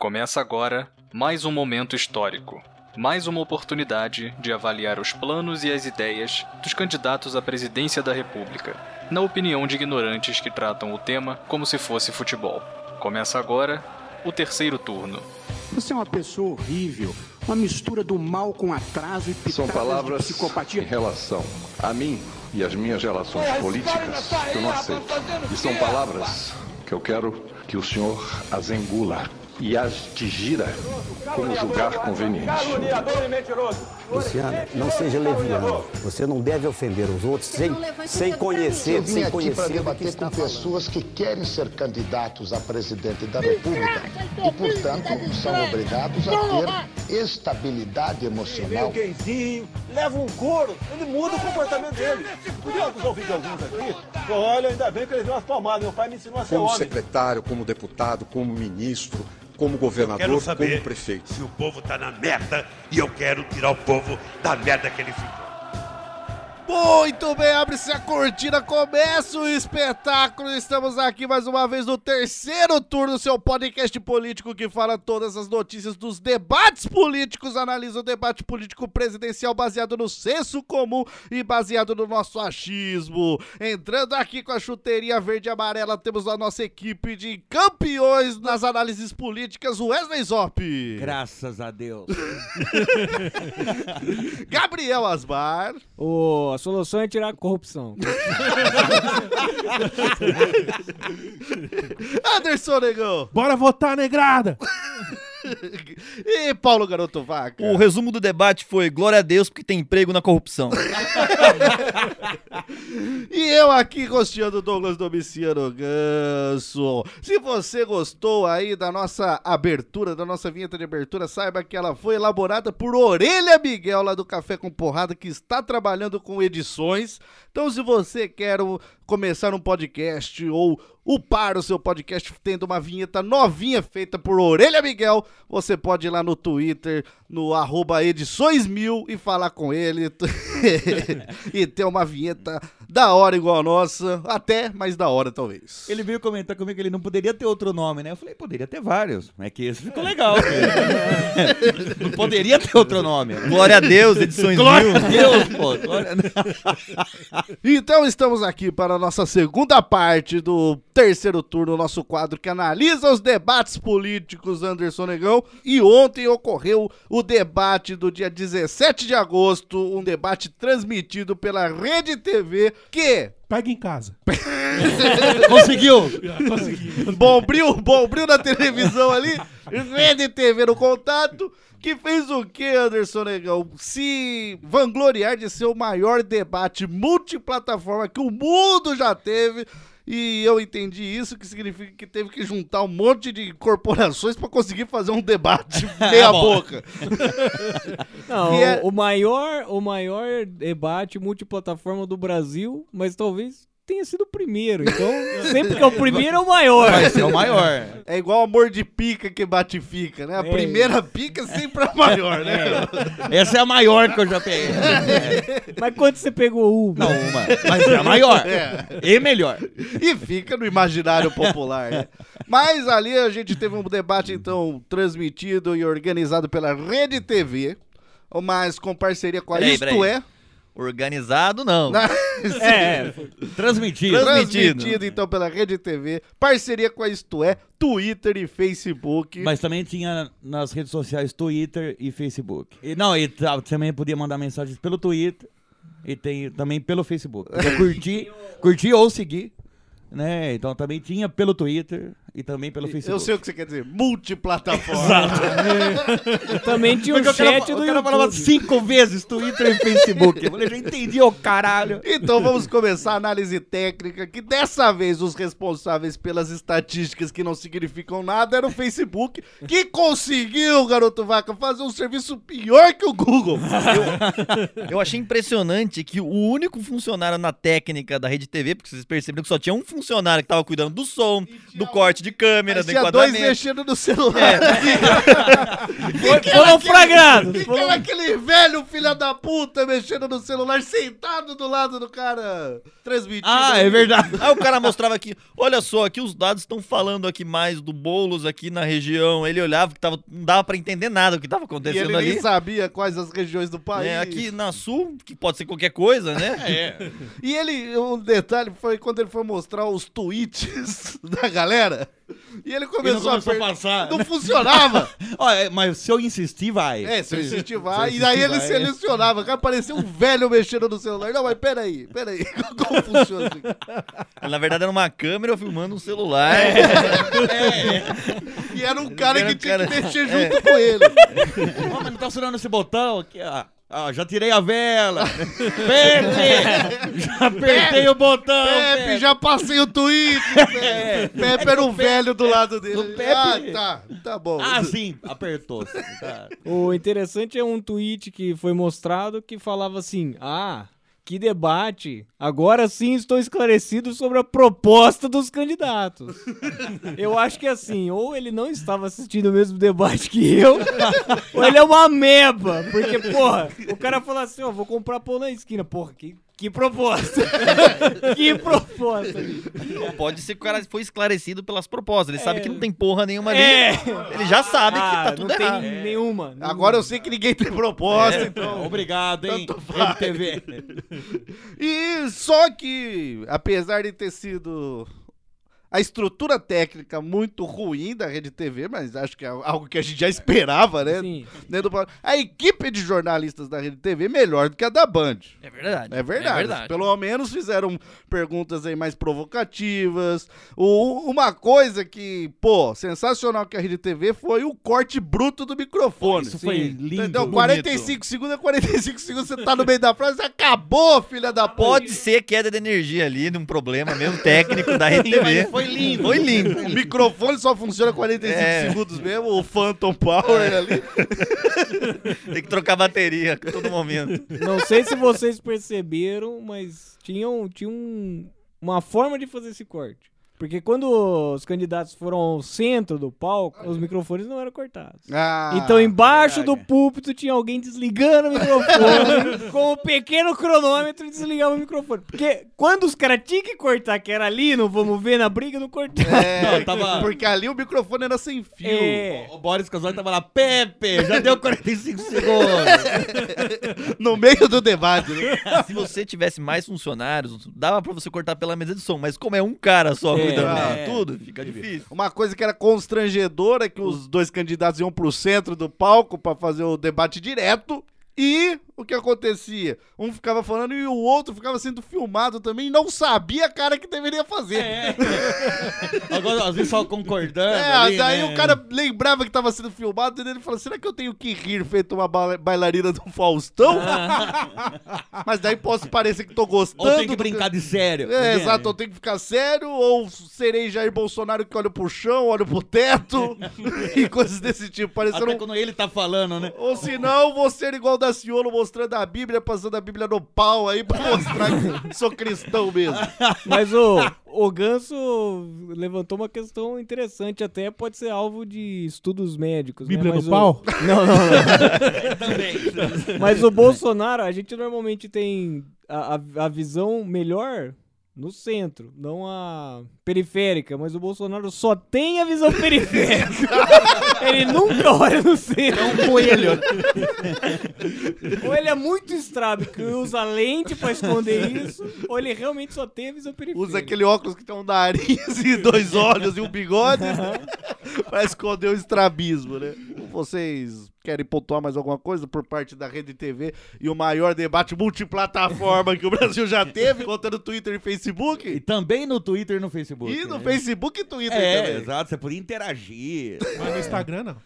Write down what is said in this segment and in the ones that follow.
Começa agora mais um momento histórico. Mais uma oportunidade de avaliar os planos e as ideias dos candidatos à presidência da República, na opinião de ignorantes que tratam o tema como se fosse futebol. Começa agora o terceiro turno. Você é uma pessoa horrível, uma mistura do mal com atraso e pitadas São palavras de em psicopatia. relação a mim e as minhas relações políticas que eu não aceito. E são palavras que eu quero que o senhor as engula e as digira como julgar conveniente. Luciana, não seja leviano. Você não deve ofender os outros sem, sem conhecer, Eu vim sem aqui para conhecer que debater com pessoas que querem ser candidatos a presidente da República e, portanto, são obrigados a ter estabilidade emocional. gayzinho, leva um couro, ele muda o comportamento dele. Podia ouvir de alguns aqui? Olha, ainda bem que ele deu umas palmadas. Meu pai me ensinou a ser como homem. secretário, como deputado, como ministro, como governador, como prefeito. se o povo tá na merda e eu quero tirar o povo da merda que ele ficou. Muito bem, abre-se a cortina, começa o espetáculo. Estamos aqui mais uma vez no terceiro turno, seu podcast político que fala todas as notícias dos debates políticos, analisa o debate político presidencial baseado no senso comum e baseado no nosso achismo. Entrando aqui com a chuteirinha verde e amarela, temos a nossa equipe de campeões nas análises políticas, Wesley Zop, Graças a Deus. Gabriel Asbar, Ô, solução é tirar a corrupção. Anderson Negão Bora votar, negrada! e Paulo Garoto Vaca. O resumo do debate foi glória a Deus porque tem emprego na corrupção. E eu aqui rosteando Douglas Domiciano Ganso. Se você gostou aí da nossa abertura, da nossa vinheta de abertura, saiba que ela foi elaborada por Orelha Miguel, lá do Café com Porrada, que está trabalhando com edições. Então, se você quer um- começar um podcast ou upar o seu podcast tendo uma vinheta novinha feita por Orelha Miguel, você pode ir lá no Twitter, no edições mil e falar com ele e ter uma vinheta da hora igual a nossa, até mais da hora talvez. Ele veio comentar comigo que ele não poderia ter outro nome, né? Eu falei, poderia ter vários. É que esse ficou legal. não poderia ter outro nome. Glória a Deus, edições Glória mil. a Deus, pô. Glória a Deus. Então estamos aqui para a nossa segunda parte do terceiro turno, nosso quadro que analisa os debates políticos Anderson Negão. E ontem ocorreu o debate do dia 17 de agosto, um debate transmitido pela Rede TV que Pega em casa. Conseguiu. Consegui. Bombril, Bombril na televisão ali, Rede TV no contato, que fez o que, Anderson Negão? Se vangloriar de ser o maior debate multiplataforma que o mundo já teve. E eu entendi isso, que significa que teve que juntar um monte de corporações pra conseguir fazer um debate meia boca. Não, é- o maior, o maior debate multiplataforma do Brasil, mas talvez tenha sido o primeiro. Então, sempre que é o primeiro é o maior. Vai ser o maior. É igual amor de pica que bate e fica, né? A É. primeira pica sempre é a maior, né? Essa é a maior que eu já peguei. Mas quando você pegou uma? Não, uma. Mas é a maior. É. E melhor. e fica no imaginário popular. né? Mas ali a gente teve um debate, então, transmitido e organizado pela Rede TV, mas com parceria com a Peraí, Isto peraí. É. Organizado, não. Na- É, transmitido. Transmitido, então, pela Rede TV, parceria com a Isto É, Twitter e Facebook. Mas também tinha nas redes sociais Twitter e Facebook. E, não, e também podia mandar mensagens pelo Twitter e tem também pelo Facebook. Curtir, curtir ou seguir, né? Então também tinha pelo Twitter e também pelo Facebook. Eu sei o que você quer dizer, multiplataforma. Também tinha um Porque o cara, chat o do cara falava YouTube. cinco vezes Twitter e Facebook. Eu falei, já entendi o caralho. Então vamos começar a análise técnica, que dessa vez os responsáveis pelas estatísticas que não significam nada era o Facebook, que conseguiu, garoto vaca, fazer um serviço pior que o Google. Eu achei impressionante que o único funcionário na técnica da Rede TV, porque vocês perceberam que só tinha um funcionário que tava cuidando do som, do corte monte de câmera tinha dois mexendo no celular. Foram Quem era aquele- flagrados, Quem que foram- era aquele velho filho da puta mexendo no celular, sentado do lado do cara transmitindo? Ah, aí? é verdade. Aí o cara mostrava aqui, olha só, aqui os dados estão falando aqui mais do Boulos aqui na região. Ele olhava que tava, não dava pra entender nada o que tava E acontecendo ele ali. nem sabia quais as regiões do país. É, aqui na Sul, que pode ser qualquer coisa, né? É. E ele, um detalhe foi quando ele foi mostrar os tweets da galera. E ele E não começou, começou a, a passar. Não funcionava. Ó, é, mas se eu insistir, vai. É, se eu insistir, vai. E insistir, ele vai. selecionava. Cara, parecia um velho mexendo no celular. Não, mas peraí, peraí. Como funciona isso aqui? Na verdade era uma câmera filmando um celular. E era um cara Era que um tinha cara- que mexer é. junto com ele. Ó, mas não tá funcionando esse botão aqui, ó. Ó, já tirei a vela. Pepe! Já apertei o botão. Pepe, já passei o tweet. Pepe, É. Pepe era um velho do lado dele. Pepe. Ah, tá. Tá bom. Ah, sim, apertou. tá. O interessante é um tweet que foi mostrado que falava assim: Ah, que debate! Agora sim estou esclarecido sobre a proposta dos candidatos. Eu acho que assim, ou ele não estava assistindo o mesmo debate que eu, ou ele é uma ameba. Porque, porra, o cara fala assim: Ó, vou comprar pão na esquina. Porra, que, que proposta! que proposta! Pode ser que o cara foi esclarecido pelas propostas. Ele sabe que não tem porra nenhuma É. ali. Ele já sabe que Ah, tá tudo não tem errado. nenhuma. Agora eu sei que ninguém tem proposta, É, então. Obrigado, hein, Tanto faz. MTV. E só que, apesar de ter sido a estrutura técnica muito ruim da Rede TV, mas acho que é algo que a gente já esperava, né? Sim. Do- A equipe de jornalistas da Rede TV é melhor do que a da Band. É verdade. É verdade. É verdade. Pelo menos fizeram perguntas aí mais provocativas. O, uma coisa que, pô, sensacional que a Rede TV foi o corte bruto do microfone. Isso foi lindo. Entendeu? bonito. 45 segundos é 45 segundos, você tá no meio da frase, acabou, filha da puta. Pode ser queda de energia ali, num problema mesmo técnico da Rede TV. Foi lindo. Foi lindo. O microfone só funciona 45 É. segundos mesmo, o Phantom Power ali. Tem que trocar bateria a todo momento. Não sei se vocês perceberam, mas tinham, tinha um- uma forma de fazer esse corte. Porque quando os candidatos foram ao centro do palco, os microfones não eram cortados. Ah, então, embaixo verdade. do púlpito tinha alguém desligando o microfone com um pequeno cronômetro e desligava o microfone. Porque quando os caras tinham que cortar, que era ali, não vamos ver na briga, não cortava. É, Não, tava- porque ali o microfone era sem fio. É. O Boris Casoy tava lá, Pepe, já deu 45 segundos. No meio do debate, né? Se você tivesse mais funcionários, dava pra você cortar pela mesa de som. Mas como é um cara só É, cuidando é. de tudo, fica difícil. Uma coisa que era constrangedora é que os dois candidatos iam pro centro do palco pra fazer o debate direto. E o que acontecia? Um ficava falando e o outro ficava sendo filmado também e não sabia a cara que deveria fazer. É. Agora, às vezes só concordando. É, ali, daí né? o cara lembrava que tava sendo filmado e ele falou: será que eu tenho que rir feito uma ba- bailarina do Faustão? Mas daí posso parecer que tô gostando. Ou tem que do brincar de sério. É, Porque- exato, eu tenho que ficar sério, ou serei Jair Bolsonaro que olha pro chão, olha pro teto, e coisas desse tipo, parecendo Até quando ele tá falando, né? Ou se não, vou ser igual da Ciolo mostrando a Bíblia, passando a Bíblia no pau aí pra mostrar que sou cristão mesmo. Mas o, o Ganso levantou uma questão interessante, até pode ser alvo de estudos médicos. né? Bíblia Mas no o- pau? Não, não, não. Também. Mas o Bolsonaro, a gente normalmente tem a, a, a visão melhor no centro, não a periférica, mas o Bolsonaro só tem a visão periférica. ele nunca olha no centro. É um coelho. Ou ele é muito estrábico e usa lente pra esconder isso, ou ele realmente só tem a visão periférica. Usa aquele óculos que tem um nariz e dois olhos e um bigode pra esconder o estrabismo, né? Vocês querem pontuar mais alguma coisa por parte da Rede TV e o maior debate multiplataforma que o Brasil já teve, contando Twitter e E Facebook? também no Twitter e no Facebook. E no né? Facebook e Twitter É, também. exato, você podia interagir. Mas no Instagram, não.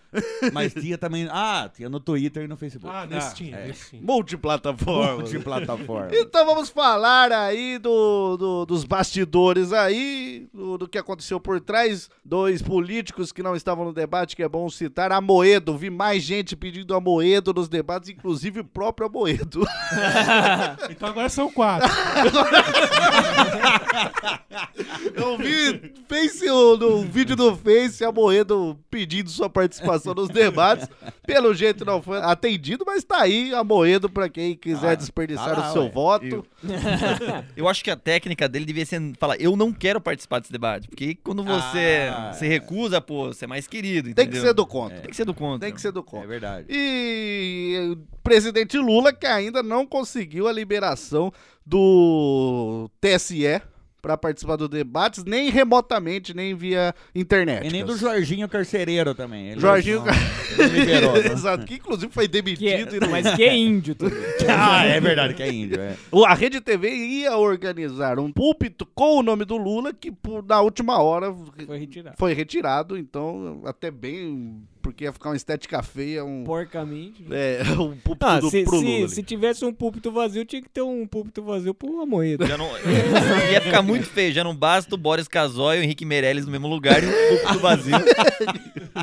Mas tinha também. Ah, tinha no Twitter e no Facebook. Ah, nesse tinha, é. nesse tinha. Multiplataforma. Multiplataforma. Então vamos falar aí do, do- dos bastidores aí, do, do que aconteceu por trás. Dois políticos que não estavam no debate, que é bom citar. Amoedo, vi mais gente pedindo Amoedo nos debates, inclusive o próprio Amoedo. Então agora são quatro. Eu vi face, no, no vídeo do Face Amoedo pedindo sua participação nos debates. Pelo jeito não foi atendido, mas tá aí Amoedo pra quem quiser desperdiçar tá lá, o seu ué. voto. Eu acho que a técnica dele devia ser falar, eu não quero participar desse debate. Porque quando você Ah, se recusa, pô, você é mais querido. Tem que entendeu? ser do contra. Tem que ser do contra. Tem que ser do contra. É verdade. E o presidente Lula que ainda não conseguiu a liberação do TSE para participar dos debates, nem remotamente, nem via internet. E nem do Jorginho Carcereiro também. Ele Jorginho não- ele liberou. né? Exato, que inclusive foi demitido. e não- Mas que é índio também. ah, é verdade que é índio, é. A Rede TV ia organizar um púlpito com o nome do Lula que por- na última hora Foi retirado. foi retirado, então até bem, porque ia ficar uma estética feia, um, Porcamente. é, um púlpito Ah, do, se, pro se- se tivesse um púlpito vazio, tinha que ter um púlpito vazio pro Amoedo. Já não, ia ficar muito feio, já não basta o Boris Casoy e o Henrique Meirelles no mesmo lugar e um do vazio.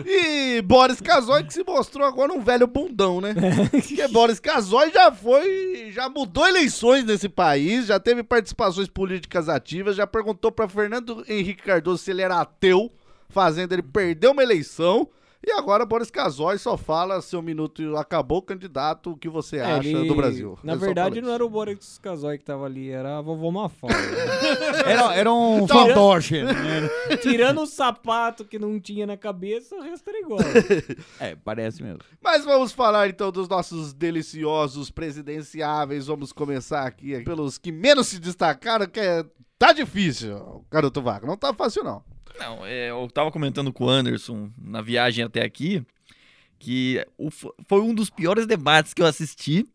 E Boris Casoy que se mostrou agora um velho bundão, né? Porque Boris Casoy já foi, já mudou eleições nesse país, já teve participações políticas ativas, já perguntou pra Fernando Henrique Cardoso se ele era ateu, fazendo ele perder uma eleição. E agora Boris Casoy só fala, seu minuto acabou, candidato, o que você É, acha ele- do Brasil. Na verdade, não era o Boris Casoy que tava ali, era a vovó Mafalda. Era, era um Então- fantoche. Tirando o sapato que não tinha na cabeça, o resto era igual. É, parece mesmo. Mas vamos falar então dos nossos deliciosos presidenciáveis. Vamos começar aqui pelos que menos se destacaram, que é... tá difícil, garoto vaca. Não tá fácil, não. Não, é, eu tava comentando com o Anderson na viagem até aqui que o- foi um dos piores debates que eu assisti.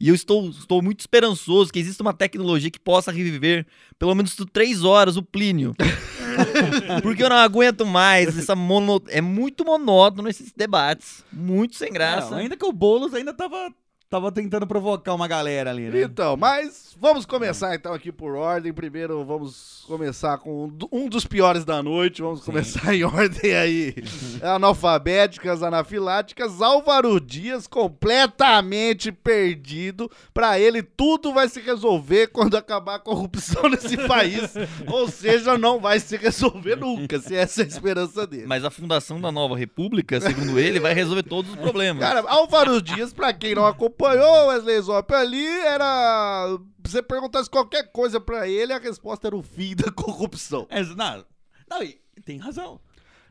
E eu estou, estou muito esperançoso que exista uma tecnologia que possa reviver pelo menos três horas o Plínio. Porque eu não aguento mais. Essa mono... É muito monótono esses debates. Muito sem graça. Não, ainda que o Boulos ainda tava, tava tentando provocar uma galera ali, né? Então, mas vamos começar então aqui por ordem. Primeiro vamos começar com um do- dos piores da noite. Vamos começar em ordem aí. Analfabéticas, anafiláticas. Álvaro Dias completamente perdido. Pra ele tudo vai se resolver quando acabar a corrupção nesse país. Ou seja, não vai se resolver nunca, se essa é a esperança dele. Mas a fundação da nova república, segundo ele, vai resolver todos os problemas. Cara, Álvaro Dias, pra quem não acompanhou, Wesley Zop ali, era. Se você perguntasse qualquer coisa pra ele, a resposta era o fim da corrupção. É, não, não, e tem razão.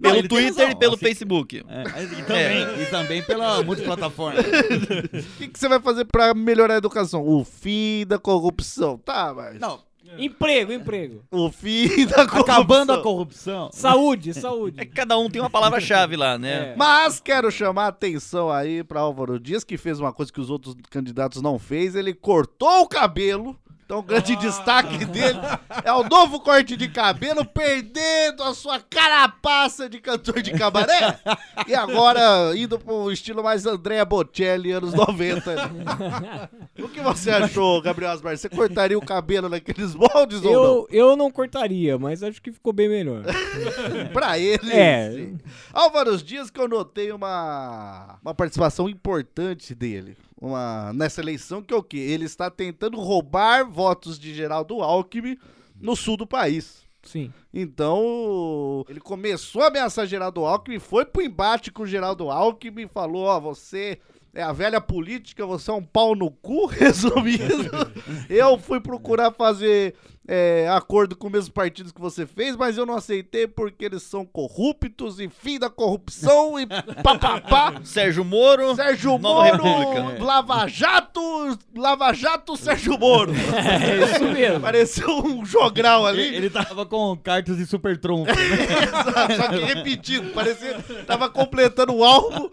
Pelo tem Twitter razão, e pelo assim- Facebook. É, e, também, e também pela multiplataforma. O que, que você vai fazer pra melhorar a educação? O fim da corrupção. Tá, mas. Não. Emprego, emprego. O fim da corrupção. Acabando a corrupção. Saúde, saúde. É que cada um tem uma palavra-chave lá, né? Mas quero chamar a atenção aí pra Álvaro Dias, que fez uma coisa que os outros candidatos não fez. Ele cortou o cabelo. Então, o grande destaque dele é o novo corte de cabelo, perdendo a sua carapaça de cantor de cabaré. E agora indo pro estilo mais Andrea Bocelli, anos 90. o que você achou, Gabriel Asmar? Você cortaria o cabelo naqueles moldes ou não? Eu, eu não cortaria, mas acho que ficou bem melhor. pra ele. É. sim. Álvaro Dias que eu notei uma, uma participação importante dele. Uma, nessa eleição, que é o quê? Ele está tentando roubar votos de Geraldo Alckmin no sul do país. Sim. Então, ele começou a ameaçar Geraldo Alckmin, foi pro embate com o Geraldo Alckmin, falou, ó, você é a velha política, você é um pau no cu, resumindo. eu fui procurar fazer é, acordo com os mesmos partidos que você fez, mas eu não aceitei porque eles são corruptos e fim da corrupção e papapá. Sérgio Moro. Sérgio Nova Moro, República. Lava Jato, Lava Jato, Sérgio Moro. É isso mesmo. Pareceu um jogral ali. Ele, ele tava com cartas de super trunfo. Exato, só que repetido, parecia tava completando o álbum.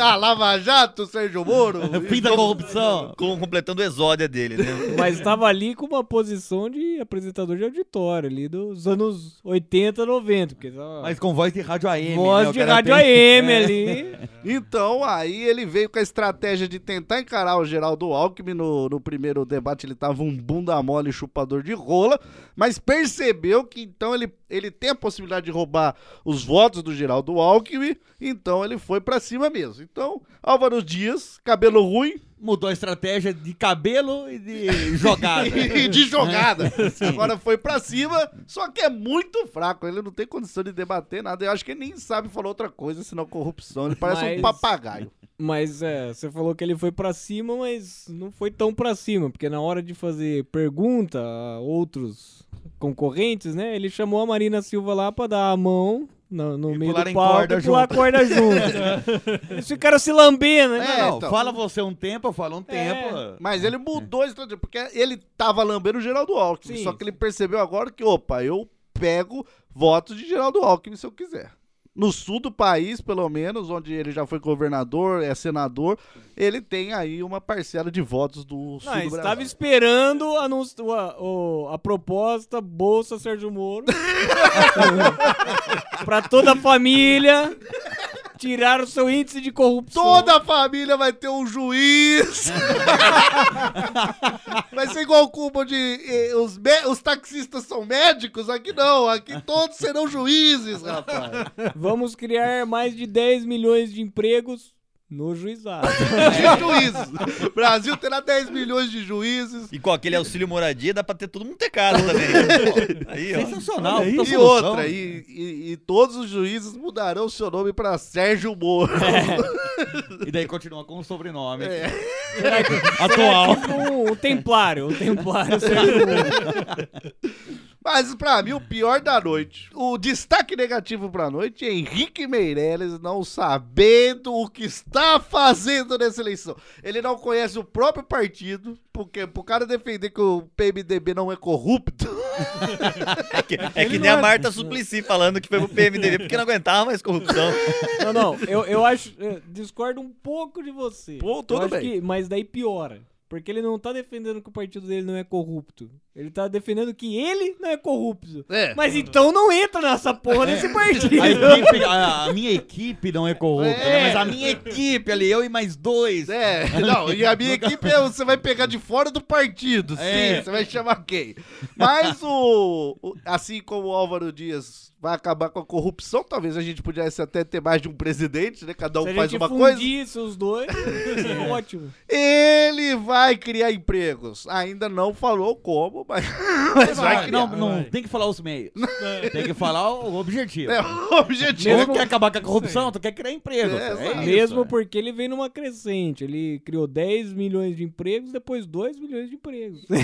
Ah, Lava Jato, Sérgio Moro. Fim da corrupção. Com, completando o exódia dele, né? Mas tava ali com uma posição de apresentador de auditório, ali dos anos 80, 90. Porque tava Mas com voz de rádio AM. voz né? De rádio tem- AM É. ali. Então, aí ele veio com a estratégia de tentar encarar o Geraldo Alckmin. No, no primeiro debate ele tava um bunda mole chupador de rola, mas percebeu que então ele, ele tem a possibilidade de roubar os votos do Geraldo Alckmin, então ele foi pra cima mesmo. Então, Álvaro Dias, cabelo ruim, Mudou a estratégia de cabelo e de jogada. e de jogada. Agora foi pra cima, só que é muito fraco. Ele não tem condição de debater nada. Eu acho que ele nem sabe falar outra coisa senão corrupção. Ele parece um Mas- papagaio. Mas é, você falou que ele foi pra cima, mas não foi tão pra cima, porque na hora de fazer pergunta a outros concorrentes, né, ele chamou a Marina Silva lá pra dar a mão no, no meio do palco e pular junto. corda junto. Eles ficaram se lambendo, né? Não, não, então. fala você um tempo, eu falo um É. tempo. Mas ele mudou a estratégia, porque ele tava lambendo o Geraldo Alckmin. Sim. Só que ele percebeu agora que, opa, eu pego votos de Geraldo Alckmin se eu quiser. No sul do país, pelo menos, onde ele já foi governador, é senador, ele tem aí uma parcela de votos do sul Não, do estava esperando anuncio, a, o- a proposta Bolsa Sérgio Moro. Pra toda a família tirar o seu índice de corrupção. Toda a família vai ter um juiz. vai ser igual o Cuba de eh, os, os taxistas são médicos, aqui não, aqui todos serão juízes, rapaz. Vamos criar mais de 10 milhões de empregos no juizado. De juízes. O Brasil terá 10 milhões de juízes. E com aquele auxílio moradia dá pra ter todo mundo ter casa também. Aí, ó. Sensacional. E puta solução. outra, e, e- e todos os juízes mudarão seu nome pra Sérgio Moro. E daí continua com o sobrenome. É. Atual. Será que um, um templário, um templário Sérgio Moro. Mas pra mim, o pior da noite, o destaque negativo pra noite é Henrique Meirelles não sabendo o que está fazendo nessa eleição. Ele não conhece o próprio partido, porque pro cara defender que o PMDB não é corrupto. É que, é que nem a Marta Suplicy falando que foi pro PMDB porque não aguentava mais corrupção. Não, não, eu, eu acho. eu discordo um pouco de você. Pô, Eu tudo acho bem. que- mas daí piora. Porque ele não tá defendendo que o partido dele não é corrupto. Ele tá defendendo que ele não é corrupto. É. Mas então não entra nessa porra desse partido. A, equipe- a- a minha equipe não é corrupta, É. né? mas a minha equipe ali, eu e mais dois. É, não, e a minha equipe é, você vai pegar de fora do partido, sim, É. você vai chamar quem? Mas o, o- assim como o Álvaro Dias vai acabar com a corrupção, talvez a gente pudesse até ter mais de um presidente, né? Cada um Se a faz gente uma coisa. fundisse os dois, seria ótimo. Ele vai criar empregos. Ainda não falou como, mas, mas vai criar. não, não tem que falar os meios. Tem que falar o objetivo. É o objetivo. Tu quer acabar com a corrupção, tu quer criar emprego. É, É, exato. isso. Mesmo porque ele vem numa crescente. Ele criou 10 milhões de empregos, depois 2 milhões de empregos.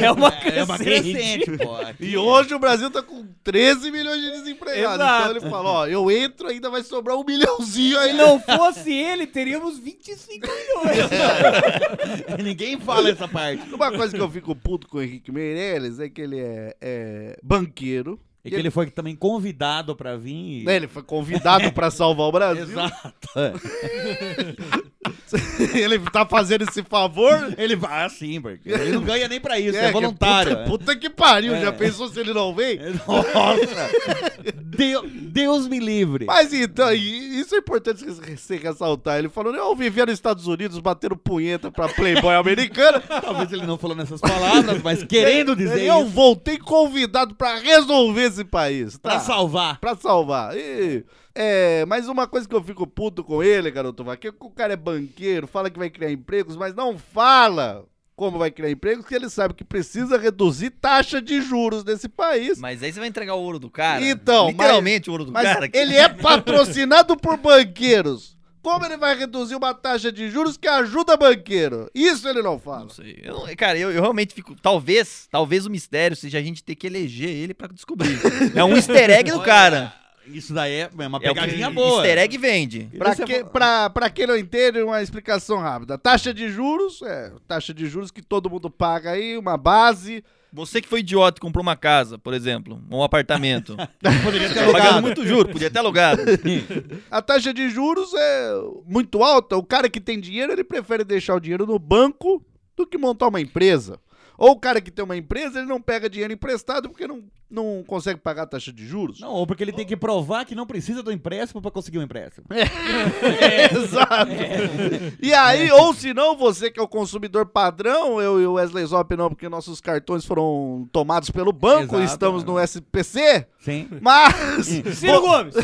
é uma crescente. É uma crescente, pô. E hoje o Brasil tá com 13 milhões de desempregados. Exato. Então ele fala, ó, eu entro, ainda vai sobrar um milhãozinho aí. Se não fosse ele, teríamos 25 milhões. Ninguém fala essa parte. Uma coisa que eu fico puto com o Henrique Meirelles é que ele é, é banqueiro. E que ele foi também convidado pra vir. e- Né, Ele foi convidado pra salvar o Brasil. Exato. ele tá fazendo esse favor. Ele vai assim, porque ele não ganha nem pra isso, é, que voluntário. Puta, puta que pariu, É. já pensou se ele não vem? Nossa! Deus, Deus me livre. Mas então, isso é importante se- se ressaltar. Ele falou, eu vivia nos Estados Unidos batendo punheta pra Playboy americana. Talvez ele não falou nessas palavras, mas querendo dizer eu voltei convidado pra resolver esse país. Pra Tá. salvar. Pra salvar. E, é, mas uma coisa que eu fico puto com ele, garoto Vaqueiro, é que o cara é banqueiro, fala que vai criar empregos, mas não fala como vai criar empregos, porque ele sabe que precisa reduzir taxa de juros nesse país. Mas aí você vai entregar o ouro do cara. Então, Literalmente mas, o ouro do mas cara. ele é patrocinado por banqueiros. Como ele vai reduzir uma taxa de juros que ajuda banqueiro? Isso ele não fala. Não sei. Eu, não- cara, eu, eu realmente fico. Talvez, talvez o mistério seja a gente ter que eleger ele pra descobrir. É um easter egg do cara. Isso daí é uma É o que pegadinha boa. Easter egg vende. Pra, Você que, pra, pra quem não entende, uma explicação rápida. Taxa de juros, é, taxa de juros que todo mundo paga aí, uma base. Você que foi idiota e comprou uma casa, por exemplo, um apartamento. Poderia ter Tá pagando alugado. muito juro, podia ter alugado. A taxa de juros é muito alta. O cara que tem dinheiro, ele prefere deixar o dinheiro no banco do que montar uma empresa. Ou o cara que tem uma empresa, ele não pega dinheiro emprestado porque não não consegue pagar a taxa de juros? Não, ou porque ele tem que provar que não precisa do empréstimo pra conseguir um empréstimo. É, exato. E aí, ou se não, você que é o consumidor padrão, eu e o Wesley Zop não, porque nossos cartões foram tomados pelo banco, Exato, estamos é. no SPC. Sim. Mas. Ciro Gomes!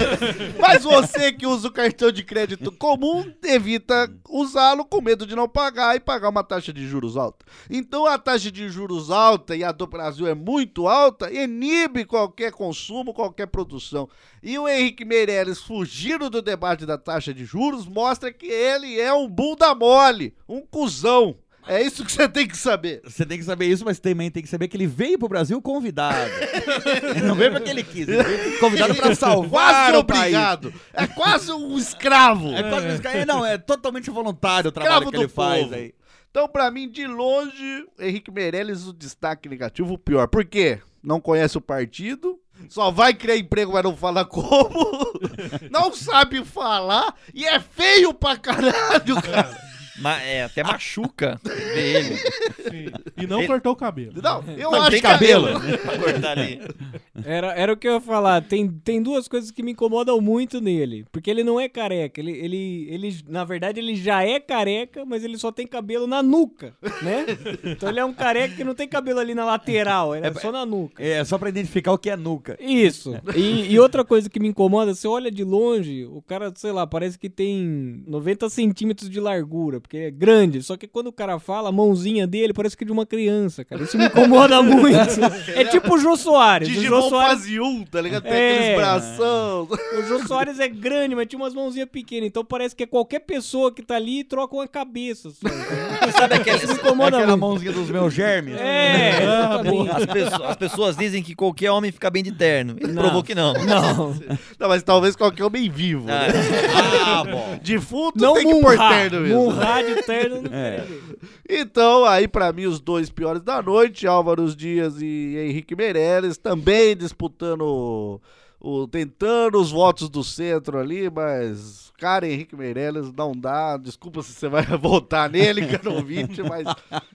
Mas você que usa o cartão de crédito comum, evita usá-lo com medo de não pagar e pagar uma taxa de juros alta. Então a taxa de juros alta, e a do Brasil é muito alta, inibe qualquer consumo, qualquer produção. E o Henrique Meirelles fugindo do debate da taxa de juros mostra que ele é um bunda mole, um cuzão. É isso que você tem que saber. Você tem que saber isso, mas também tem que saber que ele veio pro Brasil convidado. ele não veio porque ele quis, ele veio convidado pra salvar Quase o país. obrigado. É quase um escravo. É quase um escra- Não, é totalmente voluntário o Escravo trabalho que do ele faz povo. aí. Então, pra mim, de longe, Henrique Meirelles, o destaque negativo, o pior. Por quê? Não conhece o partido, só vai criar emprego, mas não fala como, não sabe falar e é feio pra caralho, cara. Ma- é, até machuca ver ele. E não Ele- cortou o cabelo. Não, eu Mas acho tem que cabelo, né? Pra cortar ali. Era, era o que eu ia falar. Tem, tem duas coisas que me incomodam muito nele. Porque ele não é careca. Ele, ele, ele, na verdade, ele já é careca, mas ele só tem cabelo na nuca, né? Então ele é um careca que não tem cabelo ali na lateral, ele é, só na nuca. É só pra identificar o que é nuca. Isso. E, e outra coisa que me incomoda, você olha de longe, o cara, sei lá, parece que tem 90 centímetros de largura, porque é grande. Só que quando o cara fala, a mãozinha dele parece que é de uma criança, cara. Isso me incomoda muito. É tipo o Jô Soares. O Jô Digimon Soares fase 1, tá ligado? Tem É. aqueles bração. o Jô Soares é grande, mas tinha umas mãozinhas pequenas. Então parece que é qualquer pessoa que tá ali e troca uma cabeça. Só? Sabe aquele, Isso me incomoda Aquela muito. mãozinha dos meus germes. É, exatamente. as, pessoas, as pessoas dizem que qualquer homem fica bem de terno. Ele Não. provou que não. Não. Não, mas talvez qualquer homem vivo. Ah, né? Ah, bom. Defunto Não tem que pôr terno mesmo. Munra de terno não É. Então, aí pra mim, os dois piores da noite, Álvaro Dias e Henrique Meirelles, também disputando, o, tentando os votos do centro ali, mas, cara, Henrique Meirelles não dá, desculpa se você vai votar nele, caro ouvinte, mas